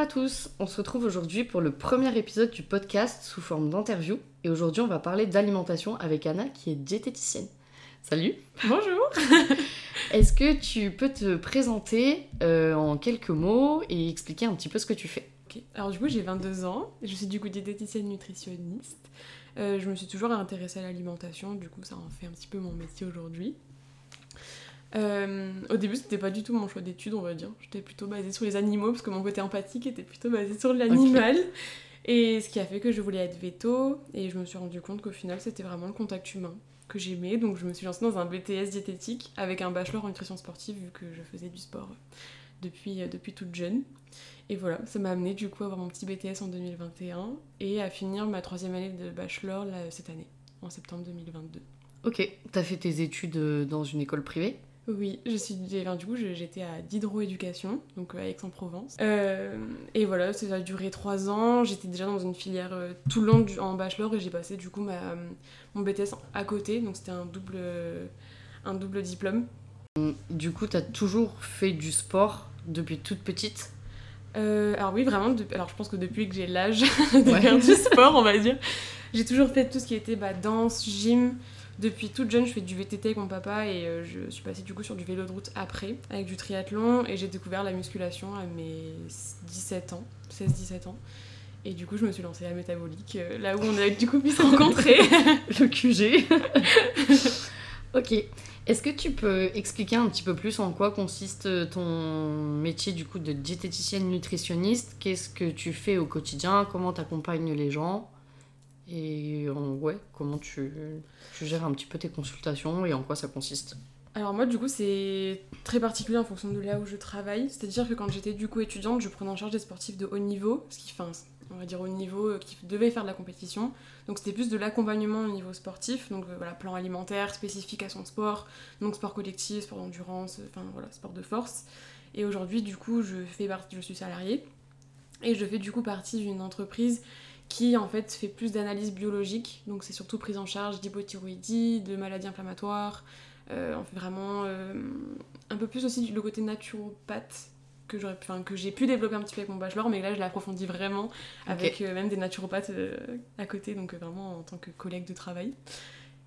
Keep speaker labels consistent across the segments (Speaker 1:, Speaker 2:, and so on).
Speaker 1: À tous, on se retrouve aujourd'hui pour le premier épisode du podcast sous forme d'interview et aujourd'hui on va parler d'alimentation avec Anna qui est diététicienne. Salut
Speaker 2: Bonjour
Speaker 1: Est-ce que tu peux te présenter euh, en quelques mots et expliquer un petit peu ce que tu fais?
Speaker 2: Alors du coup j'ai 22 ans, je suis du coup diététicienne nutritionniste. Euh, je me suis toujours intéressée à l'alimentation, du coup ça en fait un petit peu mon métier aujourd'hui. Euh, au début, c'était pas du tout mon choix d'études, on va dire. J'étais plutôt basée sur les animaux parce que mon côté empathique était plutôt basé sur l'animal. Et ce qui a fait que je voulais être veto. Et je me suis rendu compte qu'au final, c'était vraiment le contact humain que j'aimais. Donc, je me suis lancée dans un BTS diététique avec un bachelor en nutrition sportive vu que je faisais du sport depuis, euh, depuis toute jeune. Et voilà, ça m'a amené du coup à avoir mon petit BTS en 2021 et à finir ma troisième année de bachelor là, cette année, en septembre 2022.
Speaker 1: Ok, t'as fait tes études euh, dans une école privée?
Speaker 2: Oui, je suis, enfin, du coup j'étais à d'hydroéducation, donc à Aix-en-Provence. Euh, et voilà, ça a duré trois ans. J'étais déjà dans une filière euh, tout long du, en bachelor et j'ai passé du coup ma, mon BTS à côté, donc c'était un double, un double diplôme.
Speaker 1: Du coup, t'as toujours fait du sport depuis toute petite?
Speaker 2: Euh, alors oui, vraiment. Alors je pense que depuis que j'ai l'âge de faire du sport, on va dire, j'ai toujours fait tout ce qui était bah, danse, gym. Depuis toute jeune, je fais du VTT avec mon papa et euh, je suis passée du coup sur du vélo de route après, avec du triathlon, et j'ai découvert la musculation à mes 17 ans, 16-17 ans. Et du coup, je me suis lancée à métabolique, euh, là où on a du coup pu se rencontrer.
Speaker 1: Le QG. ok. Est-ce que tu peux expliquer un petit peu plus en quoi consiste ton métier du coup de diététicienne nutritionniste? Qu'est-ce que tu fais au quotidien? Comment tu accompagnes les gens? Et ouais, comment tu, tu, gères un petit peu tes consultations et en quoi ça consiste?
Speaker 2: Alors moi du coup c'est très particulier en fonction de là où je travaille. C'est-à-dire que quand j'étais du coup étudiante, je prenais en charge des sportifs de haut niveau, ce qui fait on va dire au niveau euh, qui devait faire de la compétition. Donc c'était plus de l'accompagnement au niveau sportif, donc euh, voilà, plan alimentaire spécifique à son sport, donc sport collectif, sport d'endurance, enfin voilà, sport de force. Et aujourd'hui du coup je fais partie, je suis salariée et je fais du coup partie d'une entreprise qui en fait fait plus d'analyses biologiques, donc c'est surtout prise en charge d'hypothyroïdie, de maladies inflammatoires, euh, on fait vraiment euh, un peu plus aussi le côté naturopathe que j'aurais que j'ai pu développer un petit peu avec mon bachelor mais là je l'approfondis vraiment avec euh, même des naturopathes à côté donc vraiment en tant que collègue de travail.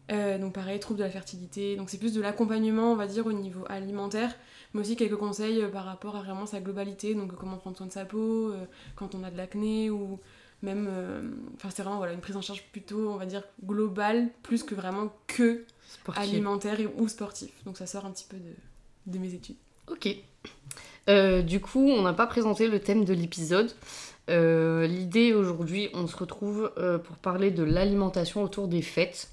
Speaker 2: Donc pareil troubles de la fertilité. Donc c'est plus de l'accompagnement on va dire au niveau alimentaire mais aussi quelques conseils par rapport à vraiment sa globalité. Donc comment prendre soin de sa peau quand on a de l'acné ou même euh, enfin c'est vraiment voilà une prise en charge plutôt on va dire globale plus que vraiment que alimentaire et, ou sportif. Donc ça sort un petit peu de, de mes études.
Speaker 1: Ok. Euh, du coup on n'a pas présenté le thème de l'épisode. Euh, l'idée aujourd'hui on se retrouve pour parler de l'alimentation autour des fêtes.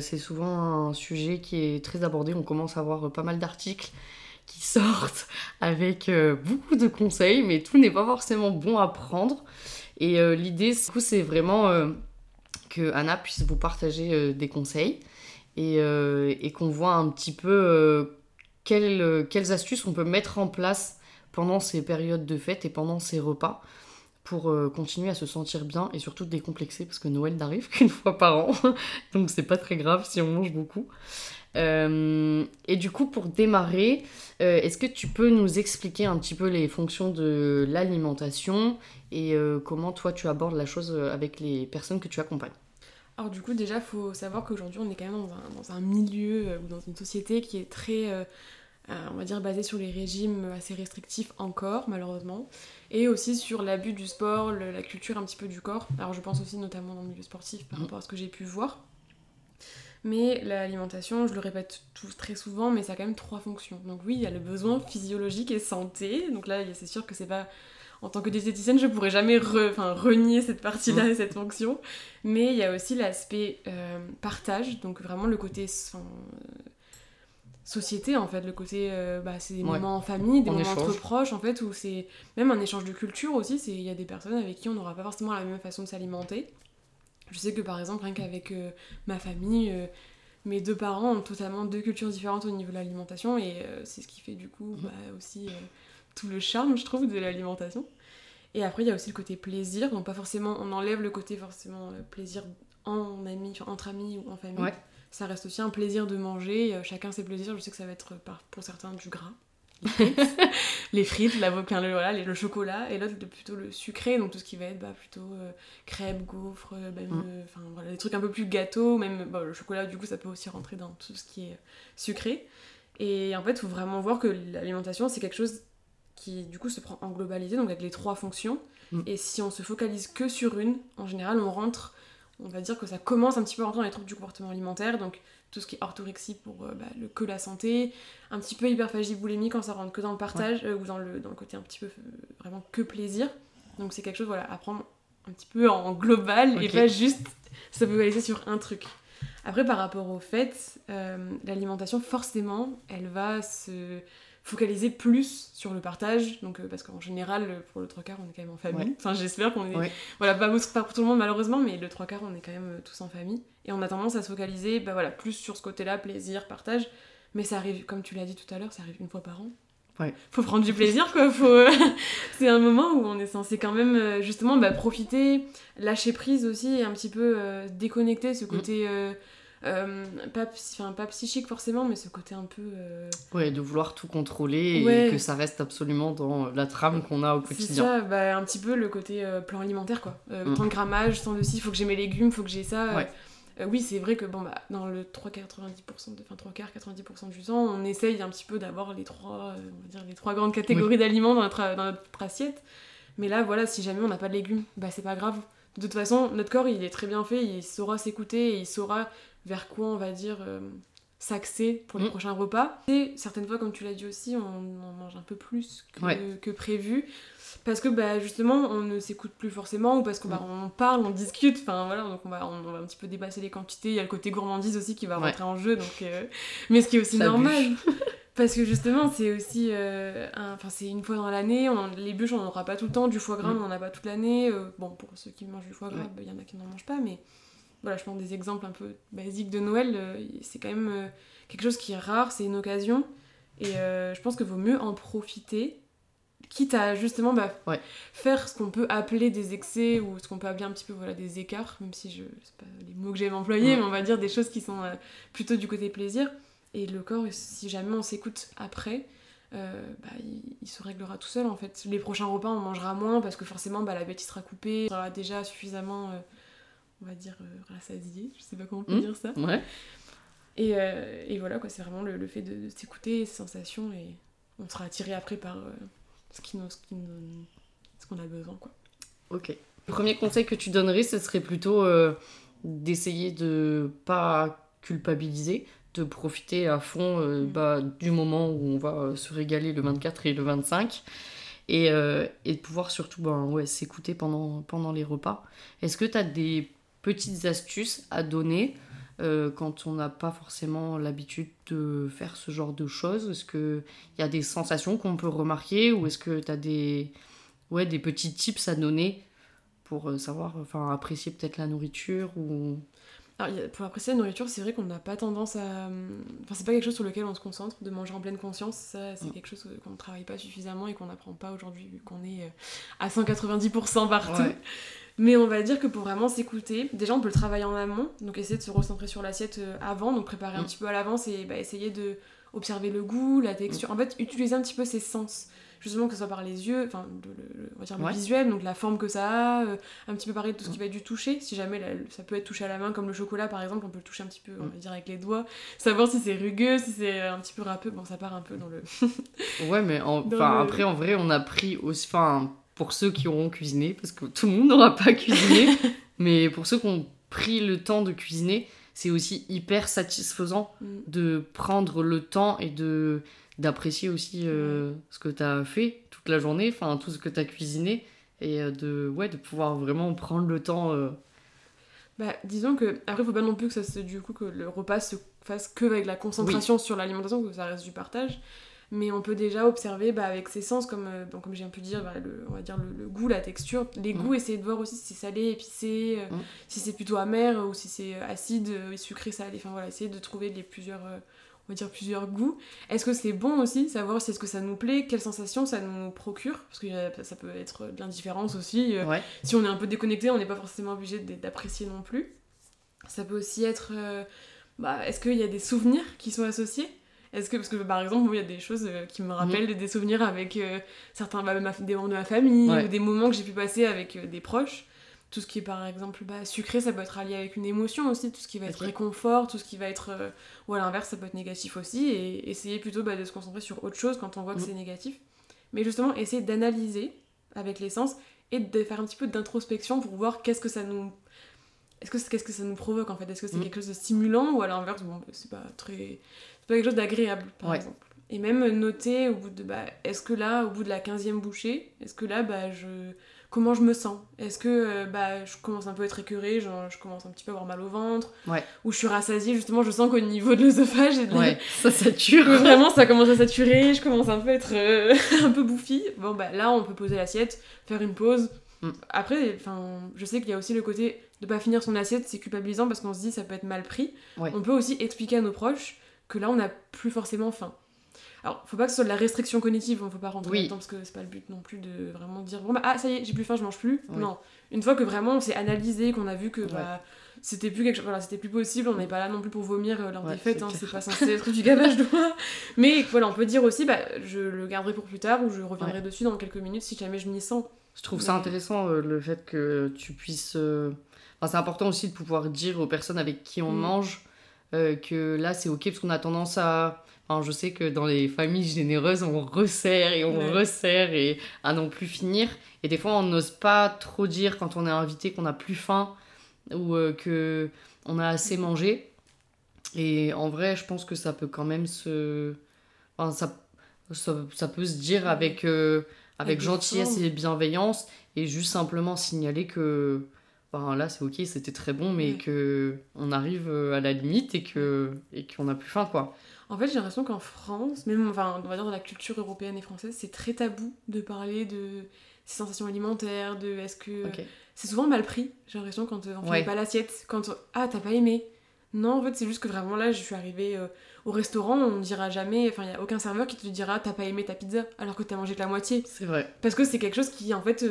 Speaker 1: C'est souvent un sujet qui est très abordé. On commence à voir pas mal d'articles qui sortent avec beaucoup de conseils mais tout n'est pas forcément bon à prendre et euh, l'idée, c'est vraiment euh, que Anna puisse vous partager euh, des conseils et, qu'on voit un petit peu quelles, quelles astuces on peut mettre en place pendant ces périodes de fête et pendant ces repas pour continuer à se sentir bien et surtout décomplexer parce que Noël n'arrive qu'une fois par an. Donc c'est pas très grave si on mange beaucoup euh, et du coup, pour démarrer, euh, est-ce que tu peux nous expliquer un petit peu les fonctions de l'alimentation et euh, comment toi tu abordes la chose avec les personnes que tu accompagnes?
Speaker 2: Alors du coup déjà il faut savoir qu'aujourd'hui on est quand même dans un, dans un, milieu ou dans une société qui est très on va dire basée sur les régimes assez restrictifs encore malheureusement et aussi sur l'abus du sport, la culture un petit peu du corps. Alors je pense aussi notamment dans le milieu sportif par mmh. rapport à ce que j'ai pu voir. Mais l'alimentation, je le répète tout, très souvent, mais ça a quand même trois fonctions. Donc oui, il y a le besoin physiologique et santé. Donc là, c'est sûr que c'est pas... En tant que diététicienne, je pourrais jamais renier cette partie-là et cette fonction. Mais il y a aussi l'aspect euh, partage, donc vraiment le côté société en fait le côté euh, bah, c'est des
Speaker 1: Ouais.
Speaker 2: moments en famille des
Speaker 1: En
Speaker 2: moments entre proches en fait où c'est même un échange de culture aussi c'est il y a des personnes avec qui on n'aura pas forcément la même façon de s'alimenter je sais que par exemple rien qu'avec euh, ma famille euh, mes deux parents ont totalement deux cultures différentes au niveau de l'alimentation et euh, c'est ce qui fait du coup
Speaker 1: Mhm.
Speaker 2: bah, aussi tout le charme je trouve de l'alimentation et après il y a aussi le côté plaisir donc pas forcément on enlève le côté forcément plaisir en amis entre amis ou en famille
Speaker 1: Ouais.
Speaker 2: ça reste aussi un plaisir de manger, chacun ses plaisirs. Je sais que ça va être par- pour certains du gras, les frites, les frites, l'avocat, le, voilà, le chocolat, et l'autre plutôt le sucré, donc tout ce qui va être bah, plutôt euh, crêpes, gaufres, euh, même,
Speaker 1: Mm.
Speaker 2: euh, enfin, voilà, des trucs un peu plus gâteaux, même bah, le chocolat, du coup, ça peut aussi rentrer dans tout ce qui est sucré. Et en fait, il faut vraiment voir que l'alimentation, c'est quelque chose qui, du coup, se prend en globalité, donc avec les trois fonctions.
Speaker 1: Mm.
Speaker 2: Et si on se focalise que sur une, en général, on rentre on va dire que ça commence un petit peu à rentrer dans les troubles du comportement alimentaire, donc tout ce qui est orthorexie pour euh, bah, le, que la santé, un petit peu hyperphagie boulimie quand ça rentre que dans le partage, euh, ou dans le, dans le côté un petit peu euh, vraiment que plaisir. Donc c'est quelque chose voilà, à prendre un petit peu en global et pas juste se focaliser sur un truc. Après, par rapport au fait, l'alimentation, forcément, elle va se focaliser plus sur le partage, donc euh, parce qu'en général, pour le trois quarts, on est quand même en famille.
Speaker 1: Ouais.
Speaker 2: Enfin, j'espère qu'on est
Speaker 1: Ouais.
Speaker 2: voilà, pas, pour- pas pour tout le monde malheureusement, mais le trois quarts, on est quand même euh, tous en famille. Et on a tendance à se focaliser bah, voilà, plus sur ce côté-là, plaisir, partage. Mais ça arrive, comme tu l'as dit tout à l'heure, ça arrive une fois par an.
Speaker 1: Ouais.
Speaker 2: Faut prendre du plaisir, quoi. Faut... euh, c'est un moment où on est censé quand même, justement, bah, profiter, lâcher prise aussi, et un petit peu euh, déconnecter ce côté... euh, euh, pas, enfin, pas psychique forcément, mais ce côté un peu... euh,
Speaker 1: Ouais, de vouloir tout contrôler
Speaker 2: Ouais.
Speaker 1: et que ça reste absolument dans la trame qu'on a au
Speaker 2: C'est
Speaker 1: quotidien.
Speaker 2: ça, bah, un petit peu le côté euh, plan alimentaire quoi. Euh,
Speaker 1: Mm.
Speaker 2: Tant de grammage, tant de ci, faut que j'ai mes légumes, faut que j'ai ça.
Speaker 1: Ouais.
Speaker 2: Euh, oui, c'est vrai que bon, bah, dans le 3 90%, de, enfin 3 quarts, 90% du temps, on essaye un petit peu d'avoir les trois, euh, on va dire, les trois grandes catégories d'aliments dans notre, dans notre assiette. Mais là, voilà, si jamais on n'a pas de légumes, bah c'est pas grave. De toute façon, notre corps, il est très bien fait, il saura s'écouter et il saura vers quoi, on va dire, euh, s'axer pour les
Speaker 1: Mm.
Speaker 2: prochains repas. Et certaines fois, comme tu l'as dit aussi, on, on mange un peu plus que,
Speaker 1: Ouais.
Speaker 2: que prévu. Parce que bah, justement, on ne s'écoute plus forcément, ou parce qu'on bah, on parle, on discute, enfin voilà, donc on va, on, va un petit peu dépasser les quantités. Il y a le côté gourmandise aussi qui va
Speaker 1: Ouais.
Speaker 2: rentrer en jeu, donc. euh, Mais ce qui est aussi
Speaker 1: Ça
Speaker 2: normal. Parce que justement, c'est aussi. euh, un- c'est une fois dans l'année, on en- les bûches, on n'en aura pas tout le temps, du foie gras,
Speaker 1: Mm.
Speaker 2: on n'en a pas toute l'année. euh, bon, pour ceux qui mangent du foie gras,
Speaker 1: Ouais.
Speaker 2: bah, il y en a qui n'en mangent pas, mais voilà, je prends des exemples un peu basiques de Noël. euh, c'est quand même euh, quelque chose qui est rare, c'est une occasion. Et je pense que vaut mieux en profiter, quitte à justement bah,
Speaker 1: Ouais.
Speaker 2: faire ce qu'on peut appeler des excès ou ce qu'on peut appeler un petit peu voilà, des écarts, même si je c'est pas les mots que j'aime employer, mais on va dire des choses qui sont plutôt du côté plaisir. Et le corps, si jamais on s'écoute après, euh, bah, il, il se réglera tout seul en fait. Les prochains repas, on mangera moins parce que forcément bah, la bête sera coupée, on sera déjà suffisamment, euh, on va dire, euh, rassasié, je sais pas comment on peut
Speaker 1: Mm.
Speaker 2: dire ça.
Speaker 1: Ouais.
Speaker 2: Et, euh, et voilà, quoi, c'est vraiment le, le fait de, de s'écouter, ses sensations, et on sera attiré après par ce qui nous, ce qui nous- ce qu'on a besoin, quoi.
Speaker 1: Ok. Le premier conseil que tu donnerais, ce serait plutôt d'essayer de pas culpabiliser, de profiter à fond euh,
Speaker 2: Mm.
Speaker 1: bah, du moment où on va euh, se régaler le 24 et le 25. Et, euh, et de pouvoir surtout ben, ouais, s'écouter pendant, pendant les repas. Est-ce que tu as des petites astuces à donner euh, quand on n'a pas forcément l'habitude de faire ce genre de choses? Est-ce qu'il y a des sensations qu'on peut remarquer ou est-ce que tu as des, ouais, des petits tips à donner pour savoir, enfin apprécier peut-être la nourriture ou...
Speaker 2: Alors, pour apprécier la nourriture, c'est vrai qu'on n'a pas tendance à. hum, Enfin, c'est pas quelque chose sur lequel on se concentre, de manger en pleine conscience. Ça, c'est
Speaker 1: Mm.
Speaker 2: quelque chose euh, qu'on ne travaille pas suffisamment et qu'on n'apprend pas aujourd'hui, vu qu'on est euh, à 190% partout.
Speaker 1: Ouais.
Speaker 2: Mais on va dire que pour vraiment s'écouter, déjà on peut le travailler en amont, donc essayer de se recentrer sur l'assiette euh, avant, donc préparer un
Speaker 1: Mm.
Speaker 2: petit peu à l'avance et bah, essayer de observer le goût, la texture,
Speaker 1: Mm.
Speaker 2: en fait utiliser un petit peu ses sens, justement que ce soit par les yeux, enfin on va dire le
Speaker 1: Ouais.
Speaker 2: visuel, donc la forme que ça a, euh, un petit peu pareil de tout ce
Speaker 1: Mm.
Speaker 2: qui va être du toucher, si jamais la- ça peut être touché à la main comme le chocolat par exemple, on peut le toucher un petit peu, on
Speaker 1: Mm.
Speaker 2: va dire avec les doigts, savoir si c'est rugueux, si c'est un petit peu râpeux, bon ça part un peu dans le...
Speaker 1: Ouais, mais en-
Speaker 2: le-
Speaker 1: après, en vrai, on a pris aussi. Enfin, pour ceux qui auront cuisiné, parce que tout le monde n'aura pas cuisiné, mais pour ceux qui ont pris le temps de cuisiner, c'est aussi hyper satisfaisant
Speaker 2: Mm.
Speaker 1: de prendre le temps et de d'apprécier aussi euh, ce que tu as fait toute la journée, enfin tout ce que tu as cuisiné et euh, de ouais de pouvoir vraiment prendre le temps euh,
Speaker 2: Bah, disons que, après, faut pas non plus que, ça se, du coup, que le repas se fasse que avec la concentration sur l'alimentation, que ça reste du partage. Mais on peut déjà observer bah, avec ses sens, comme, euh, bon, comme j'ai un pu dire, bah, le, on va dire le, goût, la texture. Les goûts, essayer de voir aussi si c'est salé, épicé, euh, si c'est plutôt amer ou si c'est acide, sucré, salé. Enfin voilà, essayer de trouver les plusieurs, on va dire plusieurs goûts. Est-ce que c'est bon aussi Savoir si est-ce que ça nous plaît, quelle sensation ça nous procure? Parce que ça peut être de l'indifférence aussi. Si on est un peu déconnecté, on n'est pas forcément obligé d'apprécier non plus. Ça peut aussi être... bah, est-ce qu'il y a des souvenirs qui sont associés? Est-ce que, parce que par exemple, il y a des choses euh, qui me rappellent mm. des souvenirs avec euh, certains, bah, des membres de ma famille, ou des moments que j'ai pu passer avec euh, des proches. Tout ce qui est par exemple bah, sucré, ça peut être allié avec une émotion aussi, tout ce qui va être réconfort, tout ce qui va être. ou à l'inverse, ça peut être négatif aussi, et essayer plutôt bah, de se concentrer sur autre chose quand on voit que mm. c'est négatif. Mais justement, essayer d'analyser avec l'essence et de faire un petit peu d'introspection pour voir qu'est-ce que ça nous est-ce que qu'est-ce que ça nous provoque en fait? Est-ce que c'est mm. quelque chose de stimulant ou à l'inverse, bon, c'est pas très c'est pas quelque chose d'agréable, par exemple. Et même noter au bout de, bah, est-ce que là, au bout de la 15e bouchée, est-ce que là, bah, je... comment je me sens Est-ce que euh, bah, je commence un peu à être écœurée, genre, je commence un petit peu à avoir mal au ventre Ou je suis rassasiée, justement, je sens qu'au niveau de l'œsophage,
Speaker 1: ouais, ça sature.
Speaker 2: Vraiment, ça commence à saturer, je commence un peu à être euh, un peu bouffie. Bon, bah là, on peut poser l'assiette, faire une pause. Mm. Après, je sais qu'il y a aussi le côté de pas finir son assiette, c'est culpabilisant parce qu'on se dit ça peut être mal pris. On peut aussi expliquer à nos proches que là on n'a plus forcément faim. Alors, faut pas que ce soit de la restriction cognitive, on faut pas rentrer dedans parce que c'est pas le but non plus de vraiment dire bon bah ah ça y est, j'ai plus faim, je mange plus. Non, une fois que vraiment on s'est analysé, qu'on a vu que bah, c'était plus quelque chose, voilà, c'était plus possible, on n'est pas là non plus pour vomir euh, lors des fêtes, hein, c'est pas censé être du gavage de moi. Mais voilà, on peut dire aussi bah je le garderai pour plus tard ou je reviendrai dessus dans quelques minutes si jamais je m'y sens.
Speaker 1: Je trouve ça intéressant euh, le fait que tu puisses. Euh, enfin, c'est important aussi de pouvoir dire aux personnes avec qui on mm. mange euh, que là c'est ok parce qu'on a tendance à enfin, je sais que dans les familles généreuses on resserre et on resserre et à non plus finir. Et des fois on n'ose pas trop dire quand on est invité qu'on a plus faim ou euh, que on a assez mangé. Et en vrai je pense que ça peut quand même se enfin, ça, ça, peut se dire avec euh, avec gentillesse et bienveillance et juste simplement signaler que là c'est ok, c'était très bon, mais que on arrive euh, à la limite et que et qu'on a plus faim quoi.
Speaker 2: En fait, j'ai l'impression qu'en France, même enfin, on va dire dans la culture européenne et française, c'est très tabou de parler de ces sensations alimentaires, de est-ce que c'est souvent mal pris. J'ai l'impression quand euh, on fait pas l'assiette, quand ah t'as pas aimé. Non, en fait, c'est juste que vraiment là, je suis arrivée euh, au restaurant, on ne dira jamais, enfin, il n'y a aucun serveur qui te dira t'as pas aimé ta pizza alors que t'as mangé que la moitié.
Speaker 1: C'est vrai.
Speaker 2: Parce que c'est quelque chose qui, en fait,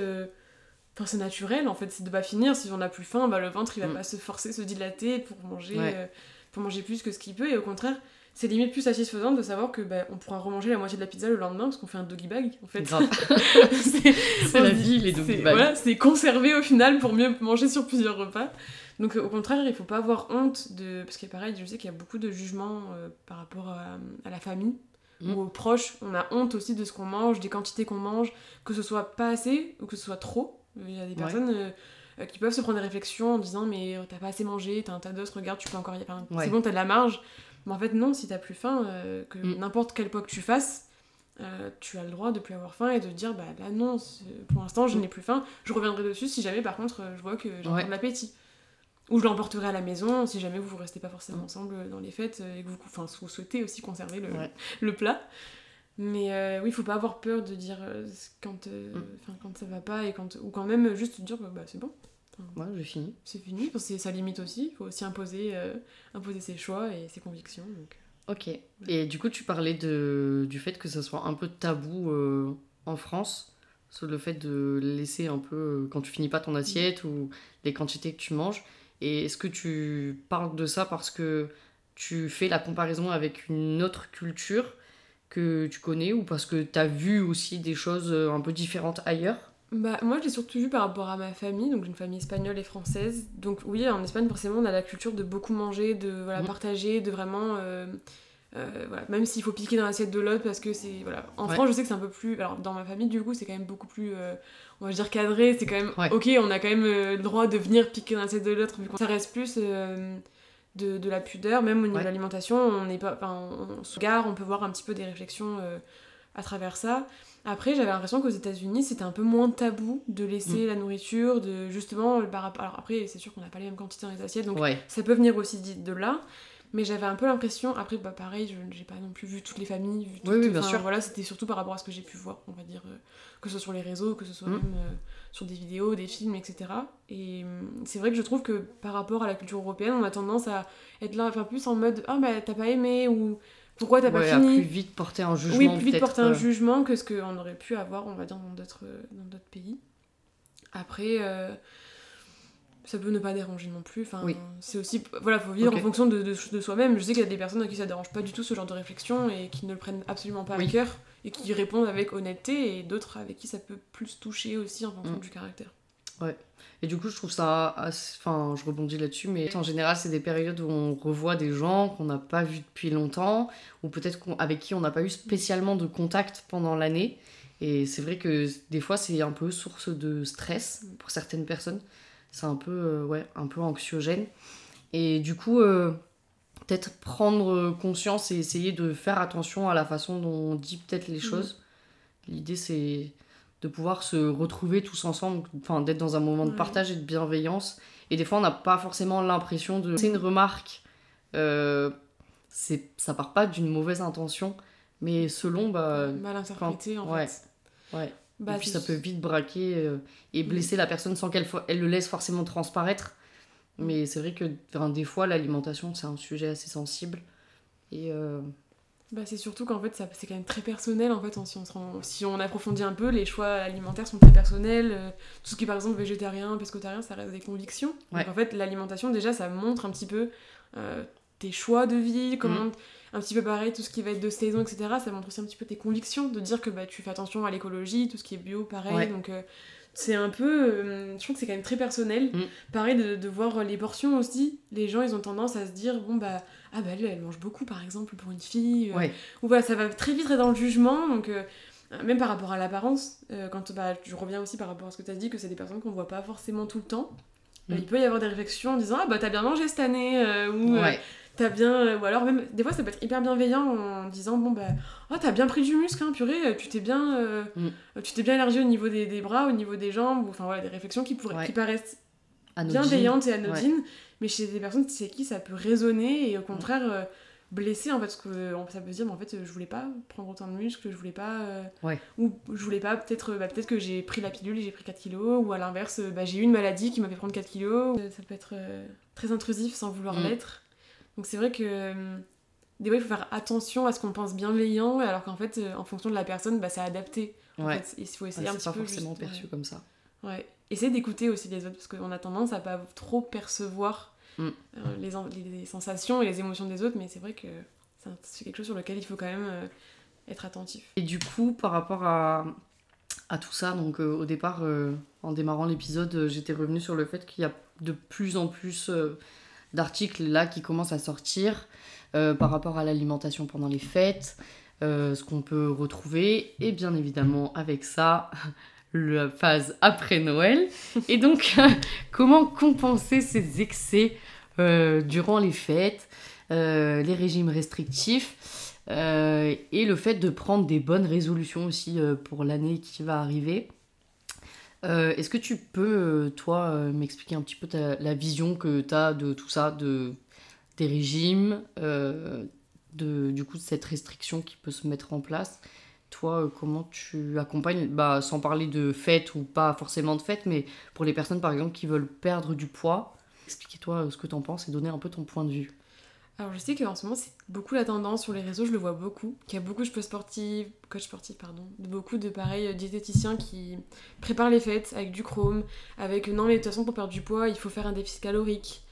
Speaker 2: Enfin, c'est naturel en fait, c'est de pas finir. Si on a plus faim, bah, le ventre il va mm. pas se forcer, se dilater pour manger, euh, pour manger plus que ce qu'il peut. Et au contraire, c'est limite plus satisfaisant de savoir que bah, on pourra remanger la moitié de la pizza le lendemain parce qu'on fait un doggy bag en fait.
Speaker 1: c'est la vie les doggy bags.
Speaker 2: Voilà, c'est conservé au final pour mieux manger sur plusieurs repas. Donc au contraire, il faut pas avoir honte de. Parce que pareil, je sais qu'il y a beaucoup de jugements euh, par rapport à, la famille mm. ou aux proches. On a honte aussi de ce qu'on mange, des quantités qu'on mange, que ce soit pas assez ou que ce soit trop. Il y a des personnes euh, euh, qui peuvent se prendre des réflexions en disant mais euh, t'as pas assez mangé, t'as un tas d'os, regarde, tu peux encore y... Enfin, C'est bon, t'as de la marge. Mais en fait, non, si t'as plus faim, que mm. n'importe quel poids que tu fasses, tu as le droit de plus avoir faim et de dire bah là non, pour l'instant je mm. n'ai plus faim, je reviendrai dessus si jamais par contre je vois que j'ai ouais. de l'appétit. Ou je l'emporterai à la maison si jamais vous vous restez pas forcément mm. ensemble dans les fêtes et que vous, enfin, vous souhaitez aussi conserver le, le plat. Mais euh, oui, il faut pas avoir peur de dire euh, quand, euh, mm. quand ça va pas et quand, ou quand même juste dire bah, c'est bon.
Speaker 1: Moi, j'ai fini.
Speaker 2: C'est fini, parce que ça limite aussi. Il faut aussi imposer, imposer ses choix et ses convictions. Donc.
Speaker 1: Ok. Et du coup, tu parlais de, du fait que ça soit un peu tabou en France, sur le fait de laisser un peu, quand tu finis pas ton assiette ou les quantités que tu manges. Et est-ce que tu parles de ça parce que tu fais la comparaison avec une autre culture que tu connais ou parce que tu as vu aussi des choses euh, un peu différentes ailleurs?
Speaker 2: Bah, moi, je l'ai surtout vu par rapport à ma famille, donc j'ai une famille espagnole et française. Donc, oui, en Espagne, forcément, on a la culture de beaucoup manger, de voilà, mhm. partager, de vraiment. Euh, euh, voilà, même s'il faut piquer dans l'assiette de l'autre parce que c'est. Voilà. En France, je sais que c'est un peu plus. Alors, dans ma famille, du coup, c'est quand même beaucoup plus. on va dire cadré, c'est quand même. Ok, on a quand même le droit de venir piquer dans l'assiette de l'autre, ça reste plus de, de, la pudeur, même au niveau de l'alimentation, on n'est pas, on, se gare, on peut voir un petit peu des réflexions euh, à travers ça. Après, j'avais l'impression qu'aux États-Unis, c'était un peu moins tabou de laisser la nourriture, de justement. par rapport- Alors après, c'est sûr qu'on n'a pas les mêmes quantités dans les assiettes, donc
Speaker 1: Ouais.
Speaker 2: ça peut venir aussi de là. Mais j'avais un peu l'impression, après, bah pareil, je j'ai pas non plus vu toutes les familles. Vu
Speaker 1: Oui, oui,
Speaker 2: toutes-
Speaker 1: bien sûr.
Speaker 2: Voilà, c'était surtout par rapport à ce que j'ai pu voir, on va dire, euh, que ce soit sur les réseaux, que ce soit
Speaker 1: Mm.
Speaker 2: même euh, sur des vidéos, des films, etc. Et hum, c'est vrai que je trouve que par rapport à la culture européenne, on a tendance à être là, enfin plus en mode Ah bah t'as pas aimé ou pourquoi t'as
Speaker 1: Ouais,
Speaker 2: pas fini
Speaker 1: plus vite porter un jugement.
Speaker 2: Oui, plus vite porter un
Speaker 1: euh,
Speaker 2: jugement que ce qu'on aurait pu avoir, on va dire, dans d'autres euh, dans d'autres pays. Après, euh, ça peut ne pas déranger non plus. Enfin,
Speaker 1: Oui.
Speaker 2: c'est aussi, voilà, faut vivre en fonction de, de, de soi-même. Je sais qu'il y a des personnes à qui ça dérange pas du tout ce genre de réflexion et qui ne le prennent absolument pas
Speaker 1: Oui.
Speaker 2: à cœur et qui répondent avec honnêteté et d'autres avec qui ça peut plus toucher aussi en fonction
Speaker 1: Mm.
Speaker 2: du caractère.
Speaker 1: Et du coup, je trouve ça. assez- Enfin, je rebondis là-dessus, mais en général, c'est des périodes où on revoit des gens qu'on n'a pas vus depuis longtemps, ou peut-être avec qui on n'a pas eu spécialement de contact pendant l'année. Et c'est vrai que des fois, c'est un peu source de stress pour certaines personnes. C'est un peu, euh, ouais, un peu anxiogène. Et du coup, euh, peut-être prendre conscience et essayer de faire attention à la façon dont on dit peut-être les choses. L'idée, c'est de pouvoir se retrouver tous ensemble, enfin d'être dans un moment de partage et de bienveillance. Et des fois, on n'a pas forcément l'impression de. C'est une remarque, euh, c'est ça part pas d'une mauvaise intention, mais selon, bah,
Speaker 2: Mal interprété en
Speaker 1: ouais.
Speaker 2: fait.
Speaker 1: ouais.
Speaker 2: Bah,
Speaker 1: et puis ça peut vite braquer euh, et blesser la personne sans qu'elle elle le laisse forcément transparaître. Mais c'est vrai que des fois, l'alimentation, c'est un sujet assez sensible. Et euh,
Speaker 2: Bah, c'est surtout qu'en fait, c'est quand même très personnel. En fait, si, on rend- si on approfondit un peu, les choix alimentaires sont très personnels. Euh, Tout ce qui est par exemple végétarien, pescotarien, ça reste des convictions.
Speaker 1: Ouais.
Speaker 2: Donc en fait, l'alimentation, déjà, ça montre un petit peu euh, tes choix de vie, comment.
Speaker 1: Mm.
Speaker 2: Un petit peu pareil, tout ce qui va être de saison, etc. Ça montre aussi un petit peu tes convictions, de dire que bah, tu fais attention à l'écologie, tout ce qui est bio, pareil.
Speaker 1: Ouais.
Speaker 2: Donc euh, c'est un peu. euh, je trouve que c'est quand même très personnel.
Speaker 1: Mm.
Speaker 2: Pareil de, de voir les portions aussi. Les gens, ils ont tendance à se dire bon, bah, ah bah elle, elle mange beaucoup par exemple pour une fille. euh,
Speaker 1: ouais,
Speaker 2: ou voilà, ça va très vite être dans le jugement, donc euh, même par rapport à l'apparence, euh, quand bah, je reviens aussi par rapport à ce que tu as dit, que c'est des personnes qu'on voit pas forcément tout le temps,
Speaker 1: Mm.
Speaker 2: il peut y avoir des réflexions en disant Ah bah t'as bien mangé cette année, euh, ou euh, t'as bien. ou alors même, des fois ça peut être hyper bienveillant en disant Bon bah, oh t'as bien pris du muscle, hein, purée, tu t'es bien,
Speaker 1: Mm.
Speaker 2: tu t'es bien élargi au niveau des, des bras, au niveau des jambes, enfin voilà, des réflexions qui, pourraient,
Speaker 1: Ouais.
Speaker 2: qui paraissent
Speaker 1: anodine.
Speaker 2: bienveillantes et anodines, mais chez des personnes c'est qui ça peut résonner et au contraire euh, blesser en fait, parce que ça peut se dire mais en fait je voulais pas prendre autant de muscles, je voulais pas. euh,
Speaker 1: Ouais.
Speaker 2: Ou je voulais pas, peut-être euh, bah, peut-être que j'ai pris la pilule et j'ai pris 4 kilos, ou à l'inverse, bah, j'ai eu une maladie qui m'a fait prendre 4 kilos. Ça peut être euh, très intrusif sans vouloir
Speaker 1: Mm.
Speaker 2: l'être. Donc c'est vrai que. des fois, il faut faire attention à ce qu'on pense bienveillant, alors qu'en fait, en fonction de la personne, bah, c'est adapté. En
Speaker 1: Ouais.
Speaker 2: fait. Il faut essayer un
Speaker 1: c'est
Speaker 2: petit
Speaker 1: pas
Speaker 2: peu.
Speaker 1: forcément
Speaker 2: juste,
Speaker 1: perçu
Speaker 2: ouais.
Speaker 1: comme ça.
Speaker 2: Ouais. Essayer d'écouter aussi les autres parce qu'on a tendance à pas trop percevoir
Speaker 1: Mm.
Speaker 2: euh, les, en- les- les sensations et les émotions des autres, mais c'est vrai que c'est quelque chose sur lequel il faut quand même euh, être attentif.
Speaker 1: Et du coup, par rapport à, à tout ça, donc euh, au départ, en démarrant l'épisode, j'étais revenue sur le fait qu'il y a de plus en plus d'articles là qui commencent à sortir par rapport à l'alimentation pendant les fêtes, ce qu'on peut retrouver, et bien évidemment avec ça, la phase après Noël. Et donc, comment compenser ces excès euh, durant les fêtes, euh, les régimes restrictifs euh, et le fait de prendre des bonnes résolutions aussi pour l'année qui va arriver? Est-ce que tu peux, toi, m'expliquer un petit peu la vision que tu as de tout ça, de, des régimes, de, du coup de cette restriction qui peut se mettre en place? Toi, euh, comment tu accompagnes, bah, sans parler de fêtes ou pas forcément de fêtes, mais pour les personnes par exemple qui veulent perdre du poids, expliquez-toi euh, ce que tu en penses et donner un peu ton point de vue.
Speaker 2: Alors je sais qu'en ce moment c'est beaucoup la tendance sur les réseaux, je le vois beaucoup, qu'il y a beaucoup de sportifs, coach sportifs pardon, beaucoup de pareils euh, diététiciens qui préparent les fêtes avec du chrome, avec non mais de toute façon pour perdre du poids il faut faire un déficit calorique.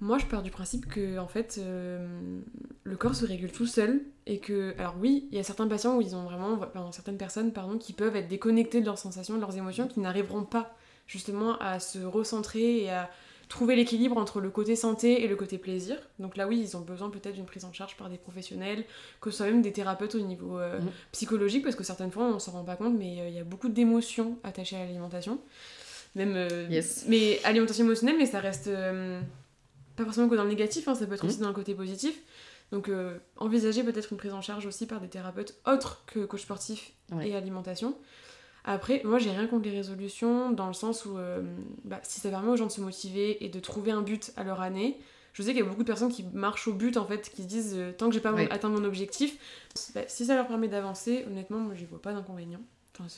Speaker 2: Moi je pars du principe que en fait euh, le corps se régule tout seul et que alors oui il y a certains patients où ils ont vraiment, enfin, certaines personnes pardon qui peuvent être déconnectées de leurs sensations, de leurs émotions, qui n'arriveront pas justement à se recentrer et à trouver l'équilibre entre le côté santé et le côté plaisir. Donc là, oui, ils ont besoin peut-être d'une prise en charge par des professionnels, que ce soit même des thérapeutes au niveau euh,
Speaker 1: Mhm.
Speaker 2: psychologique, parce que certaines fois, on s'en rend pas compte, mais euh, il y a beaucoup d'émotions attachées à l'alimentation. Même, euh,
Speaker 1: Yes.
Speaker 2: mais alimentation émotionnelle, mais ça reste pas forcément que dans le négatif, hein, ça peut être
Speaker 1: Mhm.
Speaker 2: aussi dans le côté positif. Donc euh, envisager peut-être une prise en charge aussi par des thérapeutes autres que coach sportif
Speaker 1: Ouais.
Speaker 2: et alimentation. Après, moi j'ai rien contre les résolutions dans le sens où euh, bah, si ça permet aux gens de se motiver et de trouver un but à leur année, je sais qu'il y a beaucoup de personnes qui marchent au but en fait, qui se disent euh, tant que j'ai pas
Speaker 1: Ouais.
Speaker 2: atteint mon objectif, bah, si ça leur permet d'avancer, honnêtement, moi j'y vois pas d'inconvénient. Enfin,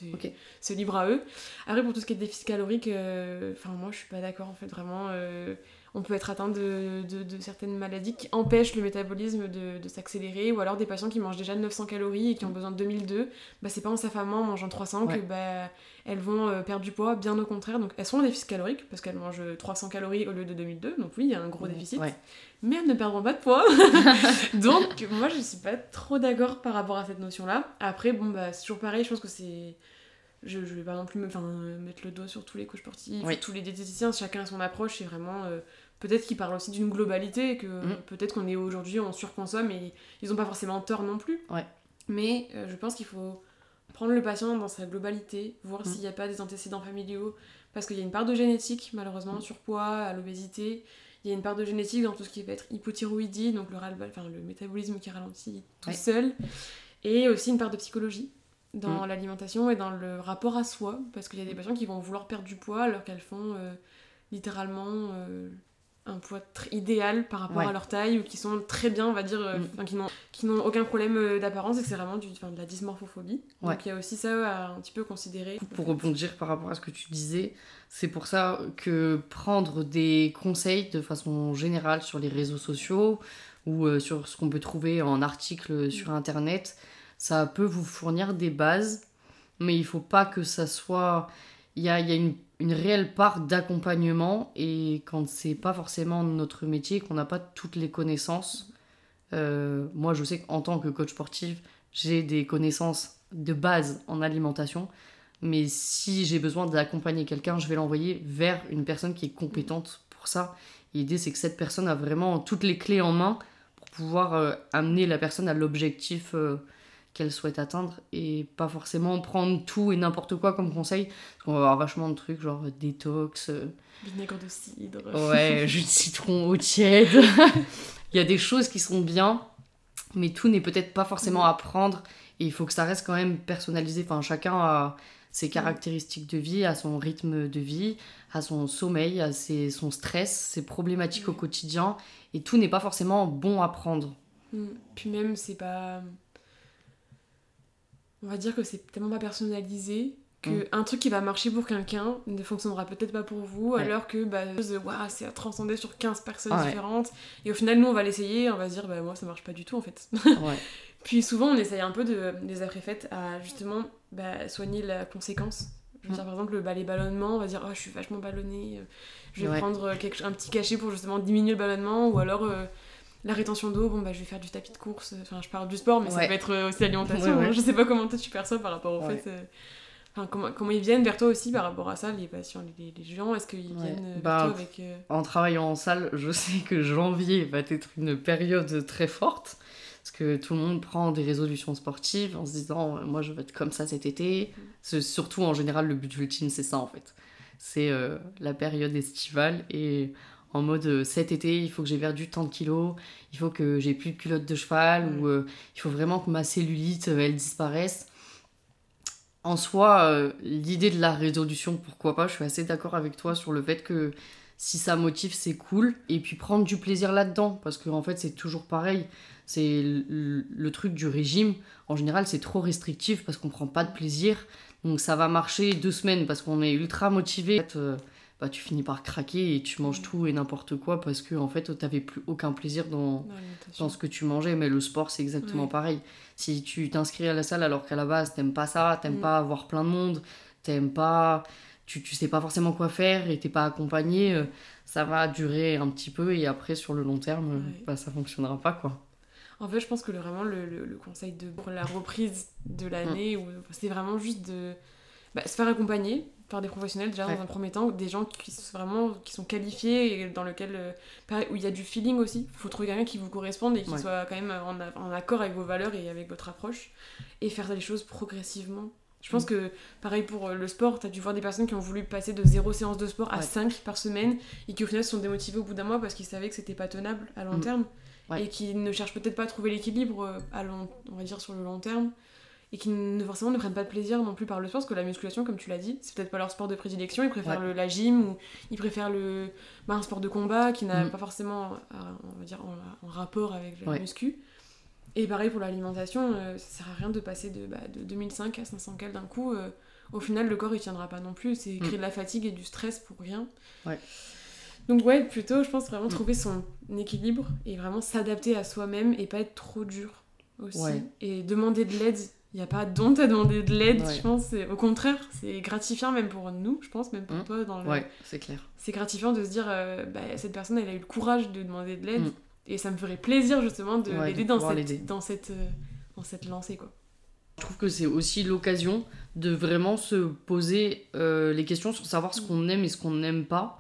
Speaker 2: c'est libre à eux. Après, pour tout ce qui est déficit calorique, enfin moi je suis pas d'accord en fait, vraiment. Euh, on peut être atteint de, de- de certaines maladies qui empêchent le métabolisme de, de s'accélérer, ou alors des patients qui mangent déjà 900 calories et qui ont besoin de 2002, bah c'est pas en s'affamant en mangeant 300
Speaker 1: Ouais.
Speaker 2: que bah, elles vont euh, perdre du poids, bien au contraire. Donc elles sont en déficit calorique parce qu'elles mangent 300 calories au lieu de 2002, donc oui, il y a un gros déficit.
Speaker 1: Ouais.
Speaker 2: Mais elles ne perdront pas de poids. donc moi je suis pas trop d'accord par rapport à cette notion-là. Après, bon bah c'est toujours pareil, je pense que c'est je, je vais pas non plus me, euh, mettre le doigt sur tous les coachs sportifs,
Speaker 1: Oui.
Speaker 2: tous les diététiciens, chacun a son approche, c'est vraiment... euh, peut-être qu'ils parlent aussi d'une globalité, que
Speaker 1: Mm.
Speaker 2: peut-être qu'on est aujourd'hui, on surconsomme et ils ont pas forcément tort non plus.
Speaker 1: Ouais.
Speaker 2: Mais euh, je pense qu'il faut prendre le patient dans sa globalité, voir
Speaker 1: Mm.
Speaker 2: s'il n'y a pas des antécédents familiaux, parce qu'il y a une part de génétique, malheureusement,
Speaker 1: Mm.
Speaker 2: surpoids, à l'obésité. Il y a une part de génétique dans tout ce qui va être hypothyroïdie, donc le, enfin, le métabolisme qui ralentit tout
Speaker 1: Ouais.
Speaker 2: seul. Et aussi une part de psychologie dans l'alimentation et dans le rapport à soi, parce qu'il y a des patients qui vont vouloir perdre du poids alors qu'elles font euh, littéralement euh, un poids idéal par rapport
Speaker 1: Ouais.
Speaker 2: à leur taille ou qui sont très bien, on va dire, euh,
Speaker 1: Mm.
Speaker 2: qui n'ont qui n'ont aucun problème euh, d'apparence et que c'est vraiment du, de la dysmorphophobie.
Speaker 1: Ouais.
Speaker 2: Donc il y a aussi ça à un petit peu considérer.
Speaker 1: Pour rebondir par rapport à ce que tu disais, c'est pour ça que prendre des conseils de façon générale sur les réseaux sociaux ou euh, sur ce qu'on peut trouver en article sur internet, ça peut vous fournir des bases, mais il faut pas que ça soit. Il y a, il y a une, une réelle part d'accompagnement et quand c'est pas forcément notre métier, qu'on n'a pas toutes les connaissances. euh, moi, je sais qu'en tant que coach sportif, j'ai des connaissances de base en alimentation. Mais si j'ai besoin d'accompagner quelqu'un, je vais l'envoyer vers une personne qui est compétente pour ça. L'idée, c'est que cette personne a vraiment toutes les clés en main pour pouvoir euh, amener la personne à l'objectif euh, qu'elle souhaite atteindre et pas forcément prendre tout et n'importe quoi comme conseil. Parce qu'on va avoir vachement de trucs genre euh, détox, euh,
Speaker 2: Vinaigre de cidre.
Speaker 1: ouais, jus de citron eau tiède. Il y a des choses qui sont bien, mais tout n'est peut-être pas forcément à prendre et il faut que ça reste quand même personnalisé. Enfin, chacun a ses caractéristiques de vie, à son rythme de vie, à son sommeil, à ses, son stress, ses problématiques au
Speaker 2: Ouais.
Speaker 1: quotidien et tout n'est pas forcément bon à prendre.
Speaker 2: Mm. Puis même, c'est pas. On va dire que c'est tellement pas personnalisé que
Speaker 1: Mm.
Speaker 2: un truc qui va marcher pour quelqu'un ne fonctionnera peut-être pas pour vous,
Speaker 1: Ouais.
Speaker 2: alors que bah, de, Waouh, c'est à transcender sur 15 personnes différentes. Et au final, nous, on va l'essayer, on va se dire, bah moi, ça marche pas du tout en fait.
Speaker 1: Ouais.
Speaker 2: Puis souvent, on essaye un peu de, des après-fêtes à justement bah, soigner la conséquence. Je veux
Speaker 1: Mm.
Speaker 2: dire, par exemple, le, bah, les ballonnements, on va dire, oh, je suis vachement ballonnée, euh, je vais prendre euh, quelque, un petit cachet pour justement diminuer le ballonnement, ou alors euh, la rétention d'eau, bon, bah, je vais faire du tapis de course. Enfin, je parle du sport, mais ça peut être euh, aussi l'alimentation.
Speaker 1: Ouais, ouais.
Speaker 2: hein. Je sais pas comment toi tu perçois par rapport au fait. euh, Enfin, comment, comment ils viennent vers toi aussi par rapport à ça, les patients, les, les gens Est-ce qu'ils viennent euh, vers
Speaker 1: Bah,
Speaker 2: toi avec. euh,
Speaker 1: en travaillant en salle, je sais que janvier va être une période très forte. Parce que tout le monde prend des résolutions sportives en se disant moi je vais être comme ça cet été. C'est surtout en général le but ultime c'est ça en fait. C'est euh, la période estivale et en mode euh, cet été il faut que j'ai perdu tant de kilos, il faut que j'ai plus de culottes de cheval ou euh, il faut vraiment que ma cellulite euh, elle disparaisse. En soi, euh, l'idée de la résolution, pourquoi pas, je suis assez d'accord avec toi sur le fait que si ça motive, c'est cool. Et puis prendre du plaisir là-dedans, parce qu'en en fait, c'est toujours pareil. C'est le, le truc du régime, en général, c'est trop restrictif parce qu'on prend pas de plaisir. Donc ça va marcher deux semaines parce qu'on est ultra motivé. En fait, euh, bah, tu finis par craquer et tu manges tout et n'importe quoi parce que en fait, t'avais plus aucun plaisir dans,
Speaker 2: dans
Speaker 1: ce que tu mangeais, mais le sport c'est exactement
Speaker 2: Ouais.
Speaker 1: pareil. Si tu t'inscris à la salle alors qu'à la base t'aimes pas ça, t'aimes
Speaker 2: Mm.
Speaker 1: pas avoir plein de monde, t'aimes pas, tu, tu sais pas forcément quoi faire et t'es pas accompagné, euh, ça va durer un petit peu et après sur le long terme, euh,
Speaker 2: Ouais.
Speaker 1: bah, ça fonctionnera pas quoi.
Speaker 2: En fait, je pense que le- vraiment le, le- le conseil de pour la reprise de l'année, ou c'est vraiment juste de bah, se faire accompagner par des professionnels déjà
Speaker 1: Ouais.
Speaker 2: dans un premier temps, des gens qui sont vraiment qui sont qualifiés et dans lequel euh, pareil, où il y a du feeling aussi. Il faut trouver quelqu'un qui vous corresponde et qui
Speaker 1: Ouais.
Speaker 2: soit quand même en, accord avec vos valeurs et avec votre approche et faire les choses progressivement. Je pense
Speaker 1: Mm.
Speaker 2: que, pareil pour euh, le sport, t'as dû voir des personnes qui ont voulu passer de zéro séance de sport à
Speaker 1: Ouais.
Speaker 2: 5 par semaine et qui au final se sont démotivées au bout d'un mois parce qu'ils savaient que c'était pas tenable à long
Speaker 1: Mm.
Speaker 2: terme. et qui ne cherchent peut-être pas à trouver l'équilibre euh, à long, on va dire sur le long terme et qui ne forcément ne prennent pas de plaisir non plus par le sport parce que la musculation comme tu l'as dit c'est peut-être pas leur sport de prédilection. Ils préfèrent le, la gym ou ils préfèrent le bah, un sport de combat qui n'a mm. pas forcément euh, on va dire en, rapport avec la muscu. Et pareil pour l'alimentation euh, ça sert à rien de passer de, bah, de 2005 à 500 cal d'un coup au final le corps il tiendra pas non plus. C'est créer mm. de la fatigue et du stress pour rien.
Speaker 1: Ouais.
Speaker 2: Donc ouais, plutôt, je pense vraiment trouver son équilibre et vraiment s'adapter à soi-même et pas être trop dur aussi. Et demander de l'aide, il n'y a pas d'honte à demander de l'aide, je pense. Au contraire, c'est gratifiant même pour nous, je pense, même pour mm. toi. Dans le...
Speaker 1: Ouais, c'est clair.
Speaker 2: C'est gratifiant de se dire, euh, bah, cette personne, elle a eu le courage de demander de l'aide. Mm. Et ça me ferait plaisir justement de l'aider dans, cette, dans, cette, euh, dans cette lancée. Quoi.
Speaker 1: Je trouve que c'est aussi l'occasion de vraiment se poser euh, les questions sur savoir ce qu'on aime et ce qu'on n'aime pas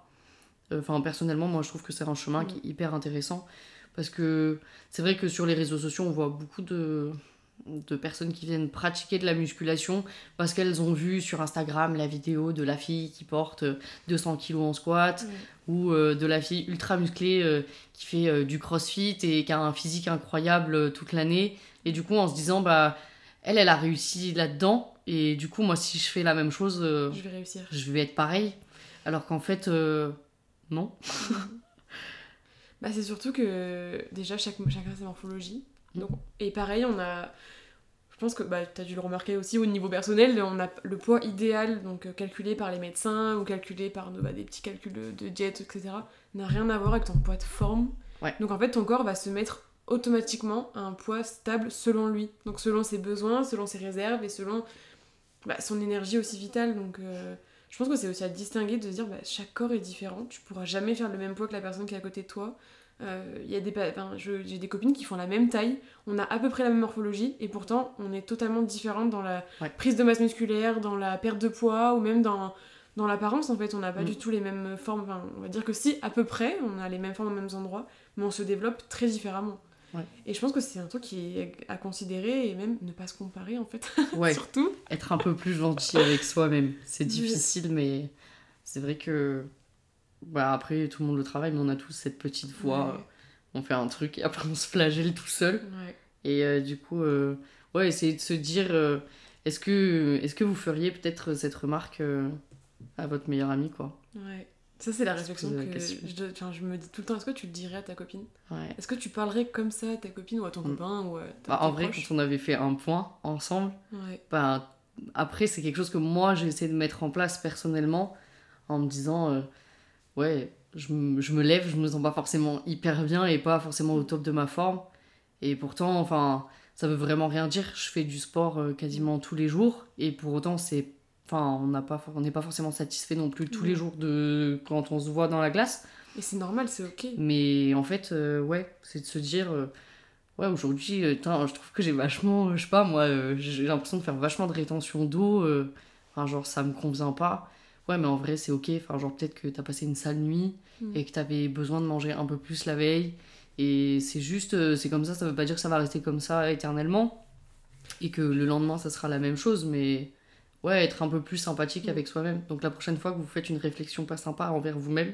Speaker 1: Enfin, personnellement, moi, je trouve que c'est un chemin qui est hyper intéressant. Parce que c'est vrai que sur les réseaux sociaux, on voit beaucoup de, de personnes qui viennent pratiquer de la musculation parce qu'elles ont vu sur Instagram la vidéo de la fille qui porte 200 kilos en squat ou euh, de la fille ultra musclée euh, qui fait euh, du crossfit et qui a un physique incroyable toute l'année. Et du coup, en se disant, bah, elle, elle a réussi là-dedans. Et du coup, moi, si je fais la même chose,
Speaker 2: je vais réussir.
Speaker 1: Je vais être pareil. Alors qu'en fait, non
Speaker 2: bah, C'est surtout que déjà, chaque, chacun sa morphologie. Donc, et pareil, on a. Je pense que bah, tu as dû le remarquer aussi au niveau personnel, on a le poids idéal, donc euh, calculé par les médecins ou calculé par bah, des petits calculs de diète, etc., n'a rien à voir avec ton poids de forme. Donc en fait, ton corps va se mettre automatiquement à un poids stable selon lui. Donc selon ses besoins, selon ses réserves et selon bah, son énergie aussi vitale. Donc. Euh, je pense que c'est aussi à distinguer de se dire bah, chaque corps est différent, tu pourras jamais faire le même poids que la personne qui est à côté de toi. Euh, y a des, j'ai des copines qui font la même taille, on a à peu près la même morphologie et pourtant on est totalement différentes dans la prise de masse musculaire, dans la perte de poids ou même dans, dans l'apparence en fait. On n'a pas mm. du tout les mêmes formes. on va dire que si, à peu près, on a les mêmes formes aux mêmes endroits, mais on se développe très différemment. Et je pense que c'est un truc qui est à considérer et même ne pas se comparer en fait.
Speaker 1: Ouais.
Speaker 2: Surtout.
Speaker 1: Être un peu plus gentil avec soi-même. C'est difficile, mais c'est vrai que. Bah, après, tout le monde le travaille, mais on a tous cette petite voix. On fait un truc et après on se flagelle tout seul. Et euh, du coup, euh, ouais, essayer de se dire euh, est-ce que, est que vous feriez peut-être cette remarque à votre meilleur ami, quoi?
Speaker 2: Ouais. Ça, c'est la réflexion que je, je, me dis tout le temps. Est-ce que tu le dirais à ta copine? Est-ce que tu parlerais comme ça à ta copine ou à ton mm. copain ou
Speaker 1: bah, En vrai, quand on avait fait un point ensemble, bah, après, c'est quelque chose que moi, j'ai essayé de mettre en place personnellement en me disant Ouais, je, je, me lève, je me sens pas forcément hyper bien et pas forcément au top de ma forme. Et pourtant, enfin, ça veut vraiment rien dire. Je fais du sport euh, quasiment tous les jours et pour autant, c'est Enfin, on n'a pas, on n'est pas forcément satisfait non plus tous les jours de quand on se voit dans la glace.
Speaker 2: Et c'est normal, c'est ok.
Speaker 1: Mais en fait, euh, ouais, c'est de se dire, euh, ouais, aujourd'hui, euh, je trouve que j'ai vachement, je sais pas, moi, j'ai l'impression de faire vachement de rétention d'eau. enfin, genre, ça me convient pas. Ouais, mais en vrai, c'est ok. Enfin, genre, peut-être que t'as passé une sale nuit mm. et que t'avais besoin de manger un peu plus la veille. Et c'est juste, c'est comme ça, ça veut pas dire que ça va rester comme ça éternellement. Et que le lendemain, ça sera la même chose, mais ouais, être un peu plus sympathique avec soi-même. Donc la prochaine fois que vous faites une réflexion pas sympa envers vous-même,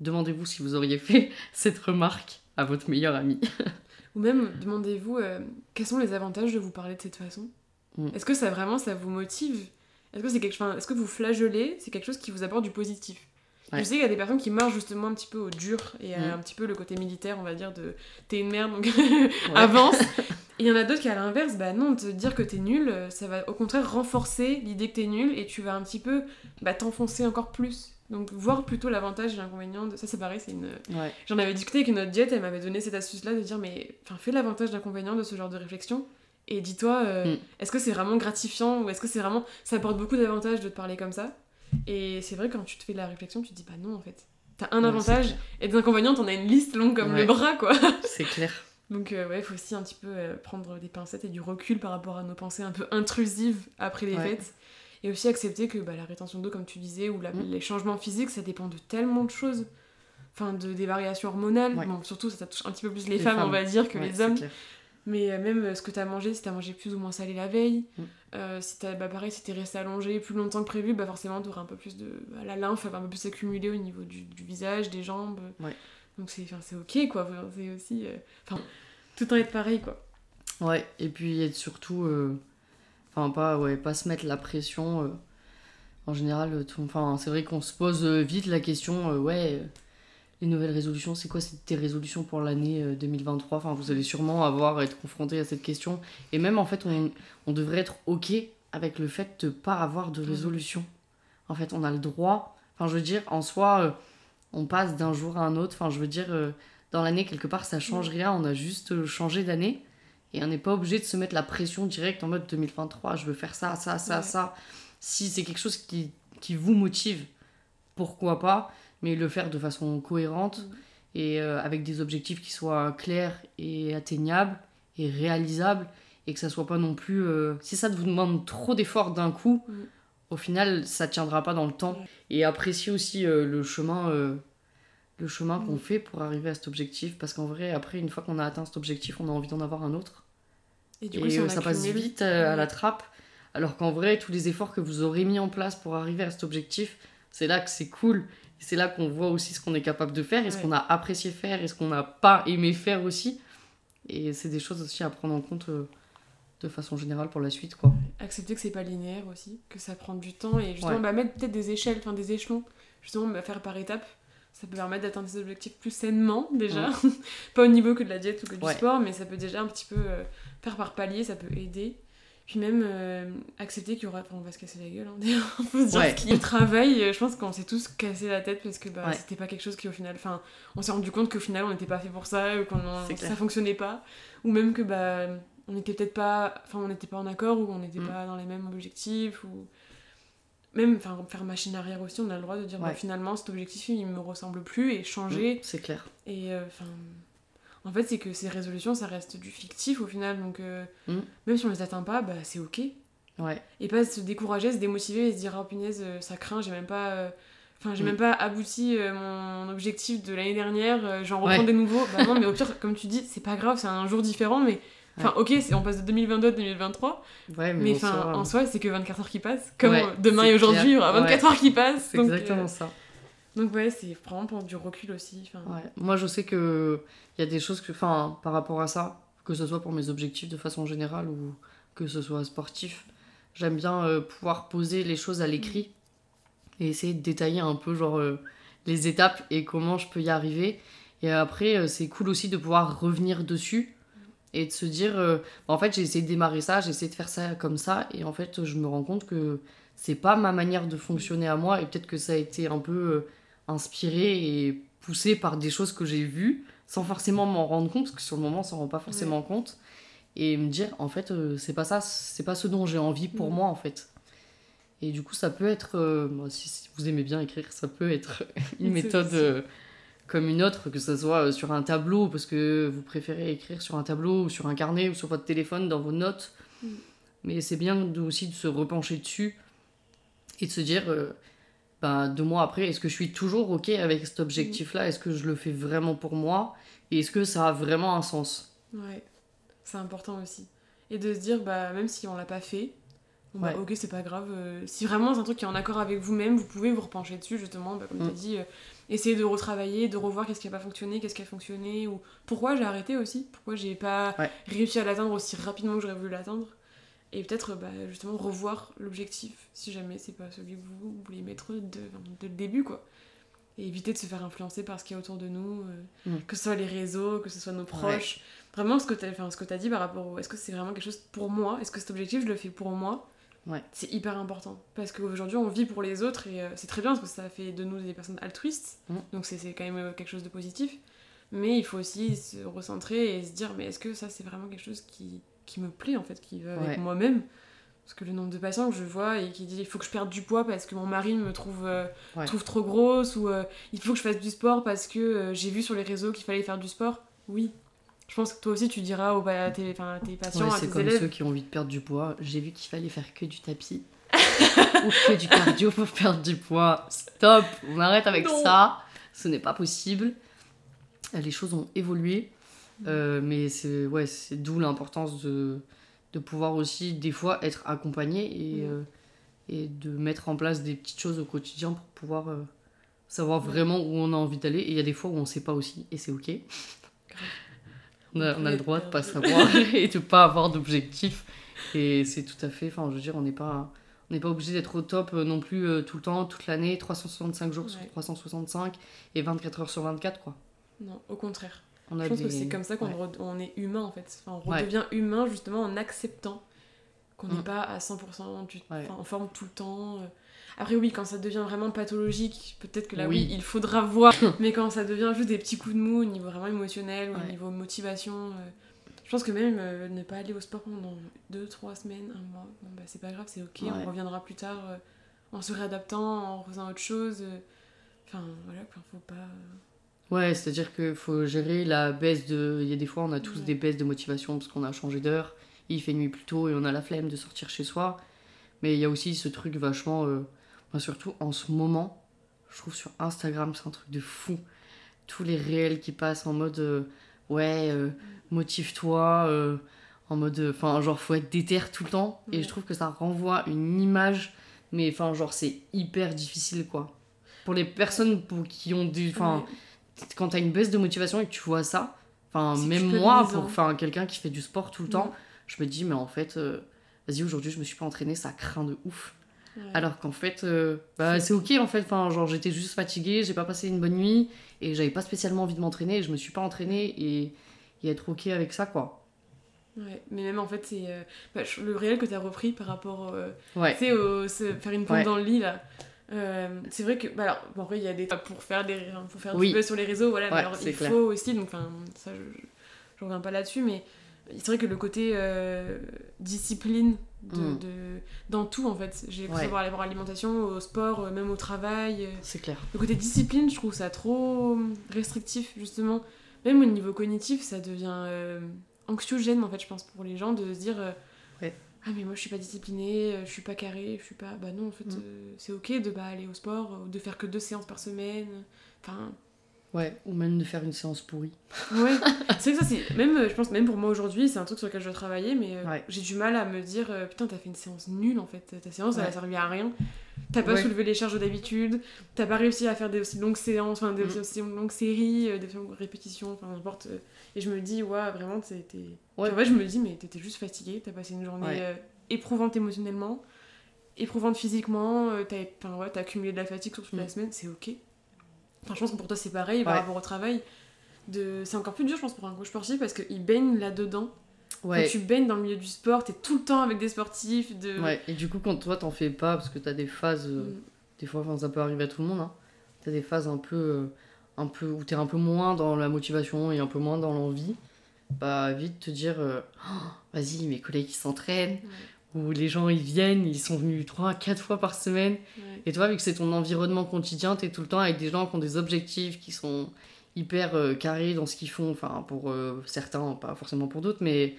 Speaker 1: demandez-vous si vous auriez fait cette remarque à votre meilleur ami.
Speaker 2: Ou même demandez-vous euh, quels sont les avantages de vous parler de cette façon? Mm. Est-ce que ça vraiment ça vous motive? Est-ce que c'est quelque chose, est-ce que vous flagellez C'est quelque chose qui vous apporte du positif? Je sais qu'il y a des personnes qui marchent justement un petit peu au dur et mm. un petit peu le côté militaire, on va dire, de t'es une merde donc avance. Et il y en a d'autres qui, à l'inverse, bah non, te dire que t'es nul, ça va au contraire renforcer l'idée que t'es nul et tu vas un petit peu bah, t'enfoncer encore plus. Donc, voir plutôt l'avantage et l'inconvénient de ça, c'est pareil, c'est une. J'en avais discuté avec une autre diète, elle m'avait donné cette astuce-là de dire, mais enfin, fais l'avantage et l'inconvénient de ce genre de réflexion et dis-toi, euh, mm. est-ce que c'est vraiment gratifiant ou est-ce que c'est vraiment. Ça apporte beaucoup d'avantages de te parler comme ça? Et c'est vrai, quand tu te fais de la réflexion, tu te dis, bah non, en fait. T'as un avantage et des inconvénients, t'en as une liste longue comme le bras, quoi.
Speaker 1: C'est clair.
Speaker 2: Donc euh, ouais, il faut aussi un petit peu euh, prendre des pincettes et du recul par rapport à nos pensées un peu intrusives après les fêtes. Et aussi accepter que bah, la rétention d'eau, comme tu disais, ou mm. les changements physiques, ça dépend de tellement de choses. Enfin, de, des variations hormonales. Bon, surtout, ça touche un petit peu plus les, femmes, on va dire, que les hommes. Mais euh, même ce que tu as mangé, si tu as mangé plus ou moins salé la veille, mm. si t'as, bah, pareil, si t'es resté allongé plus longtemps que prévu, bah forcément, t'auras un peu plus de... Bah, la lymphe va un peu plus s'accumuler au niveau du, du visage, des jambes. Donc c'est c'est ok, quoi. C'est aussi. euh, Enfin, tout temps être pareil, quoi.
Speaker 1: Ouais, et puis être surtout. euh, Enfin, pas, ouais, pas se mettre la pression. euh, En général, euh, tout- enfin, c'est vrai qu'on se pose euh, vite la question euh, ouais, euh, les nouvelles résolutions, c'est quoi c'est tes résolutions pour l'année euh, 2023 Enfin, vous allez sûrement avoir être confronté à cette question. Et même, en fait, on, on devrait être OK avec le fait de pas avoir de résolution. En fait, on a le droit. Enfin, je veux dire, en soi, euh, on passe d'un jour à un autre. Enfin, je veux dire, euh, dans l'année, quelque part, ça change rien. On a juste euh, changé d'année. Et on n'est pas obligé de se mettre la pression directe en mode 2023, je veux faire ça, ça, ça,
Speaker 2: Ouais.
Speaker 1: ça. Si c'est quelque chose qui, qui vous motive, pourquoi pas, mais le faire de façon cohérente
Speaker 2: Mhm.
Speaker 1: et euh, avec des objectifs qui soient clairs et atteignables et réalisables et que ça soit pas non plus. euh, si ça vous demande trop d'efforts d'un coup,
Speaker 2: Mhm.
Speaker 1: au final, ça tiendra pas dans le temps. Et apprécier aussi euh, le chemin. le chemin qu'on
Speaker 2: Mhm.
Speaker 1: fait pour arriver à cet objectif parce qu'en vrai après une fois qu'on a atteint cet objectif on a envie d'en avoir un autre
Speaker 2: Et du
Speaker 1: et
Speaker 2: coup, si
Speaker 1: ça passe vite à la trappe. Alors qu'en vrai, tous les efforts que vous aurez mis en place pour arriver à cet objectif, c'est là que c'est cool. Et c'est là qu'on voit aussi ce qu'on est capable de faire et ce qu'on a apprécié faire et ce qu'on n'a pas aimé faire aussi. Et c'est des choses aussi à prendre en compte euh, de façon générale pour la suite, quoi.
Speaker 2: accepter que c'est pas linéaire aussi, que ça prend du temps et justement
Speaker 1: Ouais.
Speaker 2: bah, mettre peut-être des échelles, enfin des échelons, justement bah, faire par étapes. Ça peut permettre d'atteindre des objectifs plus sainement déjà, pas au niveau que de la diète ou que du sport, mais ça peut déjà un petit peu euh, faire par palier, ça peut aider. Puis même euh, accepter qu'il y aura, enfin, on va se casser la gueule, hein, d'ailleurs, on peut se dire
Speaker 1: Ouais.
Speaker 2: ce qu'il y a le travail, euh, je pense qu'on s'est tous cassé la tête parce que bah,
Speaker 1: Ouais.
Speaker 2: c'était pas quelque chose qui au final, enfin on s'est rendu compte qu'au final on n'était pas fait pour ça, ou qu'on ça fonctionnait pas, ou même que bah on n'était peut-être pas enfin on n'était pas en accord ou on n'était
Speaker 1: Mm.
Speaker 2: pas dans les mêmes objectifs ou même enfin faire machine arrière aussi on a le droit de dire bah, finalement cet objectif il me ressemble plus et changer
Speaker 1: Mm, C'est clair.
Speaker 2: et euh, enfin en fait c'est que ces résolutions ça reste du fictif au final donc euh,
Speaker 1: Mm.
Speaker 2: même si on les atteint pas bah c'est ok
Speaker 1: Ouais.
Speaker 2: et pas se décourager se démotiver et se dire oh punaise euh, ça craint j'ai même pas euh, Enfin, j'ai
Speaker 1: Mm.
Speaker 2: même pas abouti euh, mon objectif de l'année dernière, j'en reprends
Speaker 1: Ouais.
Speaker 2: des nouveaux. Bah non, mais au pire, comme tu dis, c'est pas grave, c'est un jour différent, mais Enfin, ok, on passe de 2022 à 2023,
Speaker 1: Ouais, mais,
Speaker 2: mais
Speaker 1: en
Speaker 2: enfin,
Speaker 1: soi,
Speaker 2: en soi, c'est que 24 heures qui passent. Comme
Speaker 1: Ouais,
Speaker 2: demain et aujourd'hui, il y aura 24 heures qui passent.
Speaker 1: c'est exactement
Speaker 2: euh,
Speaker 1: ça.
Speaker 2: Donc, ouais, c'est vraiment pour du recul aussi.
Speaker 1: Moi, je sais que il y a des choses que, enfin, par rapport à ça, que ce soit pour mes objectifs de façon générale ou que ce soit sportif, j'aime bien euh, pouvoir poser les choses à l'écrit et essayer de détailler un peu genre euh, les étapes et comment je peux y arriver. Et après, euh, c'est cool aussi de pouvoir revenir dessus et de se dire, euh, en fait, j'ai essayé de démarrer ça, j'ai essayé de faire ça comme ça, et en fait, je me rends compte que c'est pas ma manière de fonctionner à moi, et peut-être que ça a été un peu euh, inspiré et poussé par des choses que j'ai vues, sans forcément m'en rendre compte, parce que sur le moment, on s'en rend pas forcément compte, et me dire, en fait, euh, c'est pas ça, c'est pas ce dont j'ai envie pour
Speaker 2: Mm.
Speaker 1: moi, en fait. Et du coup, ça peut être, euh, moi, si, si vous aimez bien écrire, ça peut être une méthode euh, comme une autre, que ce soit euh, sur un tableau, parce que vous préférez écrire sur un tableau, ou sur un carnet, ou sur votre téléphone, dans vos notes.
Speaker 2: Mm.
Speaker 1: Mais c'est bien de, aussi de se repencher dessus et de se dire, bah, deux mois après, est-ce que je suis toujours OK avec cet objectif-là? Est-ce que je le fais vraiment pour moi? Et est-ce que ça a vraiment un sens?
Speaker 2: Ouais, c'est important aussi. Et de se dire, bah, même si on l'a pas fait, bon, bah,
Speaker 1: Ouais.
Speaker 2: ok, c'est pas grave. euh, si vraiment c'est un truc qui est en accord avec vous-même, vous pouvez vous repencher dessus, justement, bah, comme
Speaker 1: Mm.
Speaker 2: tu as dit, euh, essayer de retravailler, de revoir qu'est-ce qui a pas fonctionné, qu'est-ce qui a fonctionné, ou pourquoi j'ai arrêté aussi, pourquoi j'ai pas
Speaker 1: Ouais.
Speaker 2: réussi à l'atteindre aussi rapidement que j'aurais voulu l'atteindre? Et peut-être, bah, justement, revoir l'objectif, si jamais c'est pas celui que vous voulez mettre de, dès le début, quoi. Et éviter de se faire influencer par ce qu'il y a autour de nous, euh,
Speaker 1: Mm.
Speaker 2: que ce soit les réseaux, que ce soit nos proches. Vraiment, ce que tu as, ce que as dit par rapport au. Est-ce que c'est vraiment quelque chose pour moi? Est-ce que cet objectif, je le fais pour moi?
Speaker 1: Ouais.
Speaker 2: C'est hyper important. Parce qu'aujourd'hui, on vit pour les autres et euh, c'est très bien parce que ça fait de nous des personnes altruistes.
Speaker 1: Mm.
Speaker 2: Donc c'est c'est quand même euh, quelque chose de positif. Mais il faut aussi se recentrer et se dire mais est-ce que ça, c'est vraiment quelque chose qui, qui me plaît en fait, qui va avec
Speaker 1: Ouais.
Speaker 2: moi-même parce que le nombre de patients que je vois et qui disent il faut que je perde du poids parce que mon mari me trouve, euh,
Speaker 1: Ouais.
Speaker 2: trouve trop grosse ou euh, il faut que je fasse du sport parce que euh, j'ai vu sur les réseaux qu'il fallait faire du sport. Oui. Je pense que toi aussi tu diras aux, à tes, à tes patients,
Speaker 1: Ouais,
Speaker 2: à
Speaker 1: c'est
Speaker 2: tes
Speaker 1: comme
Speaker 2: élèves.
Speaker 1: ceux qui ont envie de perdre du poids. J'ai vu qu'il fallait faire que du tapis ou que du cardio pour perdre du poids. Stop, on arrête avec
Speaker 2: Non.
Speaker 1: ça. Ce n'est pas possible. Les choses ont évolué, Euh, mais c'est ouais, c'est d'où l'importance de de pouvoir aussi des fois être accompagné et
Speaker 2: Mm.
Speaker 1: euh, et de mettre en place des petites choses au quotidien pour pouvoir euh, savoir vraiment où on a envie d'aller. Et il y a des fois où on sait pas aussi, et c'est ok. on, a, on a le droit de pas savoir et de pas avoir d'objectif. Et c'est tout à fait, enfin, je veux dire, on n'est pas, on n'est pas obligé d'être au top non plus tout le temps, toute l'année, 365 jours sur
Speaker 2: Ouais.
Speaker 1: 365 et 24 heures sur 24, quoi.
Speaker 2: Non, au contraire.
Speaker 1: On a
Speaker 2: Je pense
Speaker 1: des-
Speaker 2: que c'est comme ça qu'on
Speaker 1: ouais.
Speaker 2: re- on est humain en fait. Enfin, on
Speaker 1: Ouais.
Speaker 2: redevient humain justement en acceptant qu'on n'est
Speaker 1: Mm.
Speaker 2: pas à 100% du-
Speaker 1: Ouais.
Speaker 2: enfin, en forme tout le temps. euh. Après oui, quand ça devient vraiment pathologique, peut-être que là
Speaker 1: Oui.
Speaker 2: oui, il faudra voir. Mais quand ça devient juste des petits coups de mou au niveau vraiment émotionnel au niveau motivation, euh, je pense que même euh, ne pas aller au sport pendant 2-3 semaines, un mois, bon, bah, c'est pas grave, c'est ok, on reviendra plus tard euh, en se réadaptant, en faisant autre chose. Enfin voilà, quoi, faut pas... euh,
Speaker 1: Ouais, c'est-à-dire qu'il faut gérer la baisse de. Il y a des fois, on a tous
Speaker 2: Ouais.
Speaker 1: des baisses de motivation parce qu'on a changé d'heure, il fait nuit plus tôt et on a la flemme de sortir chez soi. Mais il y a aussi ce truc vachement. euh, enfin, surtout en ce moment, je trouve sur Instagram, c'est un truc de fou. Tous les réels qui passent en mode. euh, ouais, euh, motive-toi. euh, en mode. Enfin, genre, faut être déter tout le temps. Et je trouve que ça renvoie une image. Mais enfin, genre, c'est hyper difficile, quoi. Pour les personnes pour qui ont des. Enfin,
Speaker 2: ouais.
Speaker 1: Quand t'as une baisse de motivation et que tu vois ça, enfin même moi, pour enfin, quelqu'un qui fait du sport tout le temps,
Speaker 2: Mm.
Speaker 1: je me dis mais en fait, euh, vas-y aujourd'hui je me suis pas entraînée, ça craint de ouf.
Speaker 2: Ouais.
Speaker 1: Alors qu'en fait, euh, bah, c'est ok en fait, enfin genre j'étais juste fatiguée, j'ai pas passé une bonne nuit et j'avais pas spécialement envie de m'entraîner et je me suis pas entraînée et, et être ok avec ça quoi.
Speaker 2: Ouais, mais même en fait, c'est euh, bah, le réel que tu as repris par rapport, euh,
Speaker 1: Ouais,
Speaker 2: au faire une pompe
Speaker 1: Ouais.
Speaker 2: dans le lis là. Euh, c'est vrai que, bah alors, bon, après, il y a des pour faire des, pour faire
Speaker 1: Oui.
Speaker 2: du buzz sur les réseaux, voilà, mais
Speaker 1: Ouais,
Speaker 2: alors
Speaker 1: c'est
Speaker 2: il
Speaker 1: clair.
Speaker 2: faut aussi, donc enfin, ça, je, je reviens pas là-dessus, mais c'est vrai que le côté euh, discipline de,
Speaker 1: Mm.
Speaker 2: de- dans tout en fait, j'ai ce
Speaker 1: Ouais.
Speaker 2: à l'alimentation, au sport, euh, même au travail,
Speaker 1: c'est clair.
Speaker 2: le côté discipline, je trouve ça trop restrictif, justement. Même au niveau cognitif, ça devient euh, anxiogène, en fait, je pense, pour les gens, de se dire
Speaker 1: Ouais.
Speaker 2: Ah, mais moi, je suis pas disciplinée, euh, je suis pas carrée, je suis pas. Bah non, en fait,
Speaker 1: Mm.
Speaker 2: euh, c'est ok de pas aller au sport, euh, de faire que deux séances par semaine. Enfin,
Speaker 1: Ouais, ou même de faire une séance pourrie.
Speaker 2: ouais. c'est que ça, c'est. Même, je pense, même pour moi aujourd'hui, c'est un truc sur lequel je dois travailler, mais euh,
Speaker 1: Ouais.
Speaker 2: j'ai du mal à me dire euh, Putain, t'as fait une séance nulle, en fait. Ta séance, elle a
Speaker 1: Ouais.
Speaker 2: servi à rien. T'as pas
Speaker 1: Ouais.
Speaker 2: soulevé les charges d'habitude, t'as pas réussi à faire des aussi longues séances, enfin des
Speaker 1: Mm.
Speaker 2: aussi longues séries, euh, des longues répétitions, enfin n'importe. euh, Et je me dis, ouais, vraiment, c'était.
Speaker 1: Ouais.
Speaker 2: En vrai, je me dis, mais t'étais juste fatiguée, t'as passé une journée
Speaker 1: Ouais.
Speaker 2: euh, éprouvante émotionnellement, éprouvante physiquement, euh, t'as enfin, ouais, accumulé de la fatigue sur toute la
Speaker 1: Mm.
Speaker 2: semaine, c'est ok. Enfin, je pense que pour toi, c'est pareil par
Speaker 1: Ouais.
Speaker 2: rapport au travail. De... C'est encore plus dur, je pense, pour un coach sportif parce qu'il baigne là-dedans.
Speaker 1: Ouais.
Speaker 2: Quand tu baignes dans le milieu du sport, t'es tout le temps avec des sportifs. De...
Speaker 1: Ouais, et du coup, quand toi t'en fais pas, parce que t'as des phases, euh,
Speaker 2: Mm.
Speaker 1: des fois, ça peut arriver à tout le monde, hein. t'as des phases un peu, euh, un peu où t'es un peu moins dans la motivation et un peu moins dans l'envie, bah vite te dire, euh, Oh, vas-y, mes collègues ils s'entraînent,
Speaker 2: Ouais,
Speaker 1: ou les gens ils viennent, ils sont venus 3 quatre fois par semaine,
Speaker 2: ouais.
Speaker 1: et toi, vu que c'est ton environnement quotidien, t'es tout le temps avec des gens qui ont des objectifs qui sont hyper euh, carrés dans ce qu'ils font, enfin pour euh, certains, pas forcément pour d'autres, mais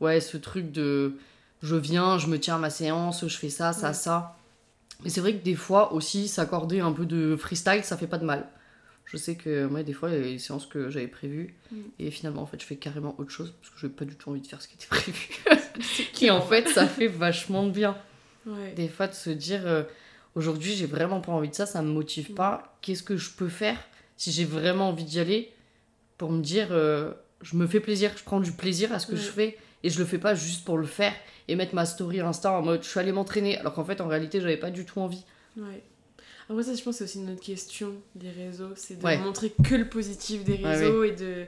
Speaker 1: ouais, ce truc de je viens, je me tiens à ma séance, je fais ça, ça,
Speaker 2: Ouais.
Speaker 1: ça. Mais c'est vrai que des fois aussi, s'accorder un peu de freestyle, ça fait pas de mal. Je sais que moi, des fois, il y a des séances que j'avais prévues,
Speaker 2: Mm.
Speaker 1: et finalement, en fait, je fais carrément autre chose, parce que j'ai pas du tout envie de faire ce qui était prévu. et en fait, ça fait vachement de bien.
Speaker 2: Ouais.
Speaker 1: Des fois, de se dire, euh, aujourd'hui, j'ai vraiment pas envie de ça, ça me motive
Speaker 2: Mm.
Speaker 1: pas. Qu'est-ce que je peux faire si j'ai vraiment envie d'y aller pour me dire, euh, je me fais plaisir, je prends du plaisir à ce que je fais et je le fais pas juste pour le faire et mettre ma story Insta en mode je suis allée m'entraîner alors qu'en fait, en réalité, j'avais pas du tout envie.
Speaker 2: Ouais. Après ça, je pense que c'est aussi une autre question des réseaux, c'est de
Speaker 1: Ouais.
Speaker 2: montrer que le positif des
Speaker 1: Ouais,
Speaker 2: réseaux et de...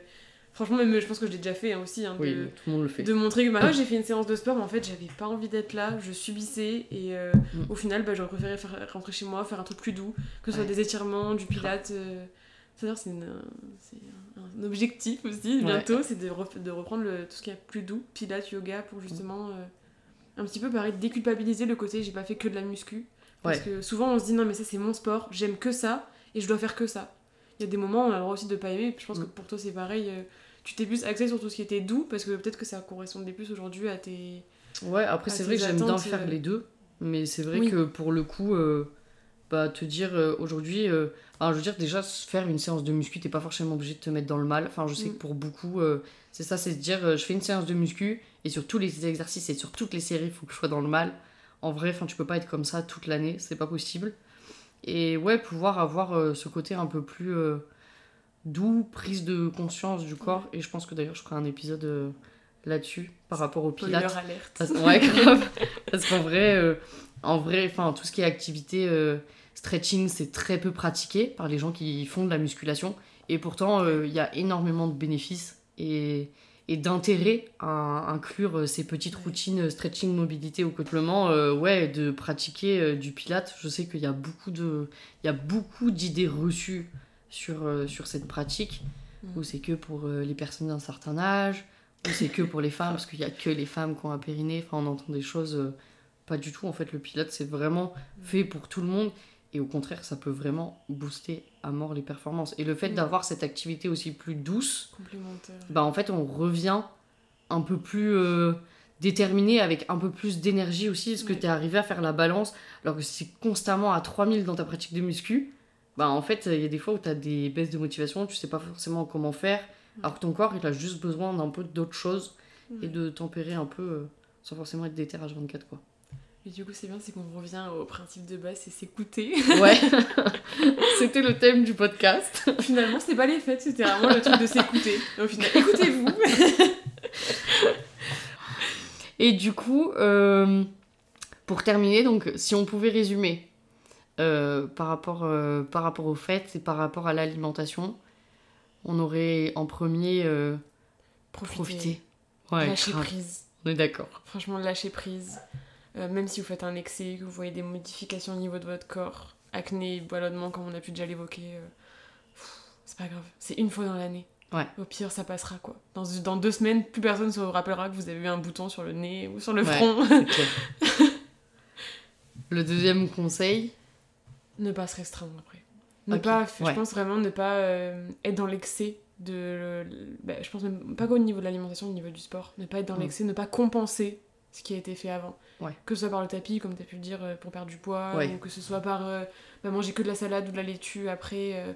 Speaker 2: Franchement, même je pense que je l'ai déjà fait hein, aussi, hein,
Speaker 1: Oui,
Speaker 2: de...
Speaker 1: tout le monde le fait.
Speaker 2: de montrer que bah, j'ai fait une séance de sport, mais en fait j'avais pas envie d'être là, je subissais et euh,
Speaker 1: Mm.
Speaker 2: au final bah, j'aurais préféré faire, rentrer chez moi, faire un truc plus doux, que ce soit des étirements, du pilates. euh, C'est-à-dire c'est un, objectif aussi bientôt, c'est de, ref- de reprendre le, tout ce qui est plus doux, pilates, yoga, pour justement euh, un petit peu pareil, déculpabiliser le côté j'ai pas fait que de la muscu. Parce
Speaker 1: Ouais.
Speaker 2: que souvent on se dit non mais ça c'est mon sport, j'aime que ça et je dois faire que ça. Il y a des moments où on a le droit aussi de pas aimer, je pense
Speaker 1: Mm.
Speaker 2: que pour toi c'est pareil. euh, tu t'es plus axé sur tout ce qui était doux parce que peut-être que ça correspondait plus aujourd'hui à tes.
Speaker 1: Ouais, après, c'est vrai que j'aime bien faire
Speaker 2: euh,
Speaker 1: les deux, mais c'est vrai
Speaker 2: Oui.
Speaker 1: que pour le coup, euh, bah, te dire euh, aujourd'hui, euh, enfin, je veux dire, déjà, faire une séance de muscu, t'es pas forcément obligé de te mettre dans le mal. Enfin, je sais
Speaker 2: Mm.
Speaker 1: que pour beaucoup, euh, c'est ça, c'est se dire, je fais une séance de muscu, et sur tous les exercices et sur toutes les séries, il faut que je sois dans le mal. En vrai, enfin, tu peux pas être comme ça toute l'année, c'est pas possible. Et ouais, pouvoir avoir ce côté un peu plus doux, prise de conscience du corps. Et je pense que d'ailleurs, je ferai un épisode là-dessus par rapport au pilates.
Speaker 2: alerte.
Speaker 1: Parce- ouais, grave. Parce qu'en vrai, euh, en vrai, enfin, tout ce qui est activité euh, stretching, c'est très peu pratiqué par les gens qui font de la musculation. Et pourtant, euh, il y a énormément de bénéfices et, et d'intérêt à inclure euh, ces petites routines euh, stretching, mobilité au. Euh, ouais, de pratiquer euh, du pilate. Je sais qu'il y a beaucoup de, il y a beaucoup d'idées reçues sur, sur cette pratique.
Speaker 2: Mm.
Speaker 1: Où c'est que pour les personnes d'un certain âge, ou c'est que pour les femmes, parce qu'il y a que les femmes qui ont un périnée. Enfin, on entend des choses pas du tout. En fait, le pilote, c'est vraiment fait pour tout le monde. Et au contraire, ça peut vraiment booster à mort les performances. Et le fait
Speaker 2: Mm.
Speaker 1: d'avoir cette activité aussi plus douce,
Speaker 2: Complémentaire.
Speaker 1: bah en fait, on revient un peu plus euh, déterminé, avec un peu plus d'énergie aussi, parce que tu es arrivé à faire la balance, alors que si c'est constamment à 3000 dans ta pratique de muscu, bah en fait, il y a des fois où tu as des baisses de motivation, tu sais pas forcément comment faire, alors que ton corps, il a juste besoin d'un peu d'autre chose et
Speaker 2: Mm.
Speaker 1: de tempérer un peu euh, sans forcément être déter H24 quoi.
Speaker 2: Mais du coup, c'est bien, c'est qu'on revient au principe de base, c'est s'écouter.
Speaker 1: Ouais, c'était le thème du podcast.
Speaker 2: Finalement, c'est pas les fêtes, c'était vraiment le truc de s'écouter. Au final, écoutez-vous.
Speaker 1: Et du coup, euh, pour terminer, donc si on pouvait résumer euh, par, rapport, euh, par rapport aux fêtes et par rapport à l'alimentation, on aurait en premier profité. Ouais,
Speaker 2: Lâcher
Speaker 1: grave.
Speaker 2: prise.
Speaker 1: on est d'accord.
Speaker 2: Franchement, lâcher prise. Euh, même si vous faites un excès, que vous voyez des modifications au niveau de votre corps, acné, ballonnement, comme on a pu déjà l'évoquer, euh, c'est pas grave. C'est une fois dans l'année.
Speaker 1: Ouais.
Speaker 2: Au pire, ça passera quoi. Dans, dans deux semaines, plus personne ne se rappellera que vous avez eu un bouton sur le nez ou sur le
Speaker 1: Ouais.
Speaker 2: front.
Speaker 1: Le deuxième conseil,
Speaker 2: ne pas se restreindre après. Ne pas,
Speaker 1: ouais.
Speaker 2: Je pense vraiment ne pas euh, être dans l'excès de. bah, je pense même pas qu'au niveau de l'alimentation, au niveau du sport. Ne pas être dans
Speaker 1: Mm.
Speaker 2: l'excès, ne pas compenser ce qui a été fait avant.
Speaker 1: Ouais.
Speaker 2: Que ce soit par le tapis, comme tu as pu le dire, euh, pour perdre du poids,
Speaker 1: Ouais.
Speaker 2: ou que ce soit par euh, bah, manger que de la salade ou de la laitue après. euh,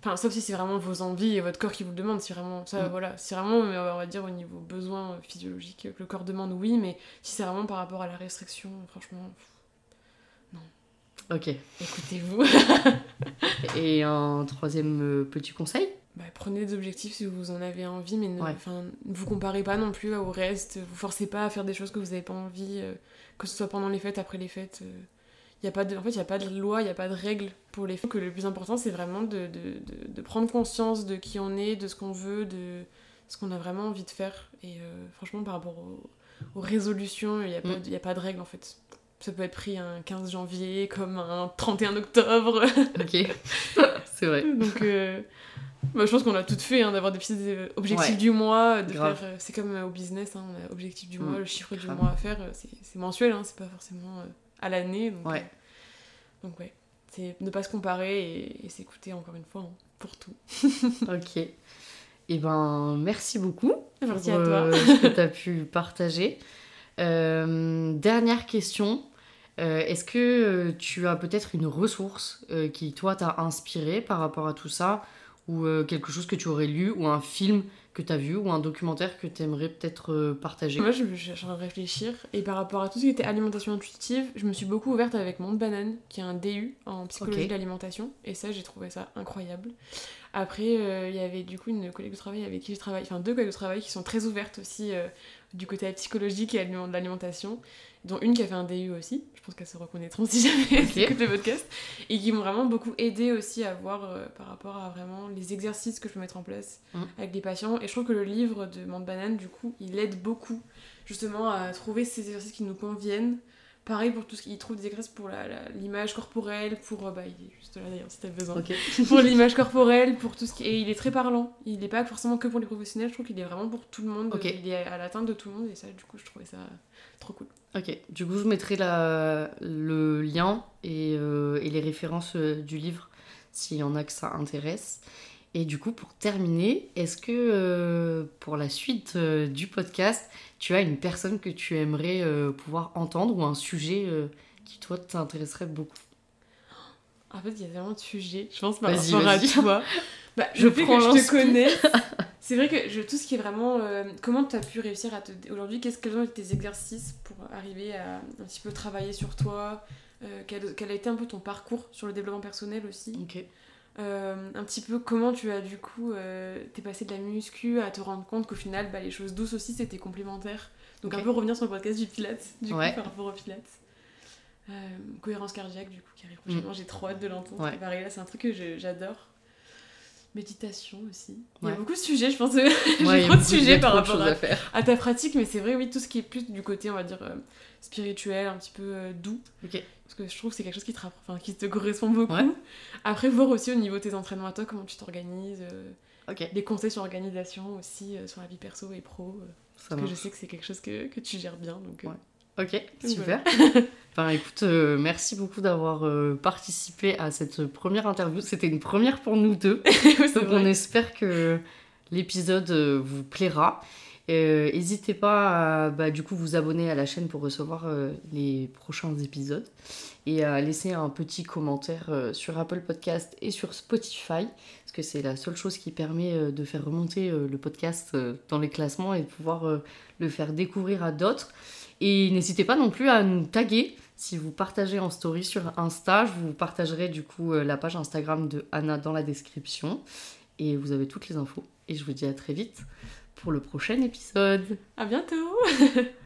Speaker 2: Enfin, sauf si c'est vraiment vos envies et votre corps qui vous le demande. Si vraiment, ça,
Speaker 1: Mm.
Speaker 2: voilà. Si vraiment, on va dire, au niveau besoin physiologique que le corps demande, oui, mais si c'est vraiment par rapport à la restriction, franchement,
Speaker 1: ok.
Speaker 2: écoutez-vous.
Speaker 1: Et un troisième petit conseil?
Speaker 2: Bah, prenez des objectifs si vous en avez envie, mais ne
Speaker 1: Ouais.
Speaker 2: vous comparez pas non plus au reste. Vous forcez pas à faire des choses que vous n'avez pas envie, euh, que ce soit pendant les fêtes, après les fêtes. euh. Y a pas de, en fait, il n'y a pas de loi, il n'y a pas de règle pour les fêtes. Que le plus important, c'est vraiment de, de, de, de prendre conscience de qui on est, de ce qu'on veut, de ce qu'on a vraiment envie de faire. Et euh, franchement, par rapport aux, aux résolutions, il n'y a, pas
Speaker 1: Mm.
Speaker 2: a pas de règle en fait. Ça peut être pris un 15 janvier comme un 31 octobre.
Speaker 1: Ok. c'est vrai.
Speaker 2: Donc, euh, bah, je pense qu'on a tout fait, hein, d'avoir des petits euh, objectifs
Speaker 1: Ouais.
Speaker 2: du mois, de
Speaker 1: Grave.
Speaker 2: faire. euh, c'est comme euh, au business, hein, on a objectif du
Speaker 1: Mm,
Speaker 2: mois, le chiffre du mois à faire, c'est, c'est mensuel, hein, c'est pas forcément à l'année. Donc,
Speaker 1: Ouais.
Speaker 2: euh, donc ouais, c'est ne pas se comparer et, et s'écouter encore une fois hein, pour tout.
Speaker 1: Ok. Et ben, merci beaucoup.
Speaker 2: Merci
Speaker 1: pour,
Speaker 2: à toi.
Speaker 1: euh, ce que tu as pu partager. Euh, dernière question. Euh, Est-ce que euh, tu as peut-être une ressource euh, qui, toi, t'a inspiré par rapport à tout ça? Ou quelque chose que tu aurais lu? Ou un film que tu as vu? Ou un documentaire que tu aimerais peut-être partager?
Speaker 2: Moi, je en train de réfléchir. Et par rapport à tout ce qui était alimentation intuitive, je me suis beaucoup ouverte avec Monde Banane, qui est un DU en psychologie de l'alimentation. Et ça, j'ai trouvé ça incroyable. Après, il y avait du coup une collègue de travail avec qui je travaille, enfin deux collègues de travail qui sont très ouvertes aussi du côté psychologique et de l'alimentation, dont une qui a fait un DU aussi, je pense qu'elles se reconnaîtront si jamais
Speaker 1: Ok.
Speaker 2: elles écoutent le podcast, et qui m'ont vraiment beaucoup aidé aussi à voir euh, par rapport à vraiment les exercices que je peux mettre en place
Speaker 1: Mm.
Speaker 2: avec les patients. Et je trouve que le livre de Mande Banane, du coup, il aide beaucoup justement à trouver ces exercices qui nous conviennent. Pareil pour tout ce qu'il trouve des exercices pour l'image corporelle, pour. euh, bah, il est juste là d'ailleurs si t'as besoin pour l'image corporelle, pour tout ce qui... Et il est très parlant. Il n'est pas forcément que pour les professionnels, je trouve qu'il est vraiment pour tout le monde. Il est à l'atteinte de tout le monde et ça, du coup, je trouvais ça trop cool.
Speaker 1: Ok, du coup je mettrai la, le lien et, euh, et les références euh, du livre s'il y en a que ça intéresse. Et du coup pour terminer, est-ce que euh, pour la suite euh, du podcast, tu as une personne que tu aimerais euh, pouvoir entendre ou un sujet qui toi t'intéresserait beaucoup?
Speaker 2: En fait, il y a tellement de sujets, je pense, par rapport à toi. Bah,
Speaker 1: Je prends
Speaker 2: que je te connais. C'est vrai que je, tout ce qui est vraiment. comment tu as pu réussir à te. Aujourd'hui, qu'est-ce quels ont été tes exercices pour arriver à un petit peu travailler sur toi? Quel, quel a été un peu ton parcours sur le développement personnel aussi?
Speaker 1: Ok.
Speaker 2: Euh, un petit peu comment tu as du coup, euh, t'es passé de la muscu à te rendre compte qu'au final, bah, les choses douces aussi, c'était complémentaire. Donc un peu revenir sur le podcast du Pilates, du
Speaker 1: Ouais.
Speaker 2: coup, par rapport au Pilates. Euh, cohérence cardiaque, du coup, qui arrive prochainement, j'ai trop hâte de l'entendre.
Speaker 1: Mm. Ouais.
Speaker 2: Pareil, là, c'est un truc que j'adore. Méditation aussi. Il y a beaucoup de sujets, je pense.
Speaker 1: Ouais,
Speaker 2: j'ai trop de sujets par rapport à, ta pratique, mais c'est vrai, oui, tout ce qui est plus du côté, on va dire, euh, spirituel, un petit peu euh, doux. Parce que je trouve que c'est quelque chose qui te, rapp- enfin, qui te correspond beaucoup.
Speaker 1: Ouais.
Speaker 2: Après, voir aussi au niveau de tes entraînements à toi, comment tu t'organises, euh, des conseils sur l'organisation aussi, sur la vie perso et pro. parce que je sais que c'est quelque chose que, que tu gères bien. Donc.
Speaker 1: Ok, super. Enfin, écoute, euh, merci beaucoup d'avoir euh, participé à cette première interview. C'était une première pour nous deux. Donc
Speaker 2: vrai.
Speaker 1: on espère que l'épisode euh, vous plaira. N'hésitez pas à bah, du coup vous abonner à la chaîne pour recevoir euh, les prochains épisodes et à laisser un petit commentaire euh, sur Apple Podcast et sur Spotify parce que c'est la seule chose qui permet euh, de faire remonter le podcast dans les classements et de pouvoir le faire découvrir à d'autres. Et n'hésitez pas non plus à nous taguer si vous partagez en story sur Insta. Je vous partagerai du coup euh, la page Instagram de Anna dans la description et vous avez toutes les infos. Et je vous dis à très vite pour le prochain épisode.
Speaker 2: À bientôt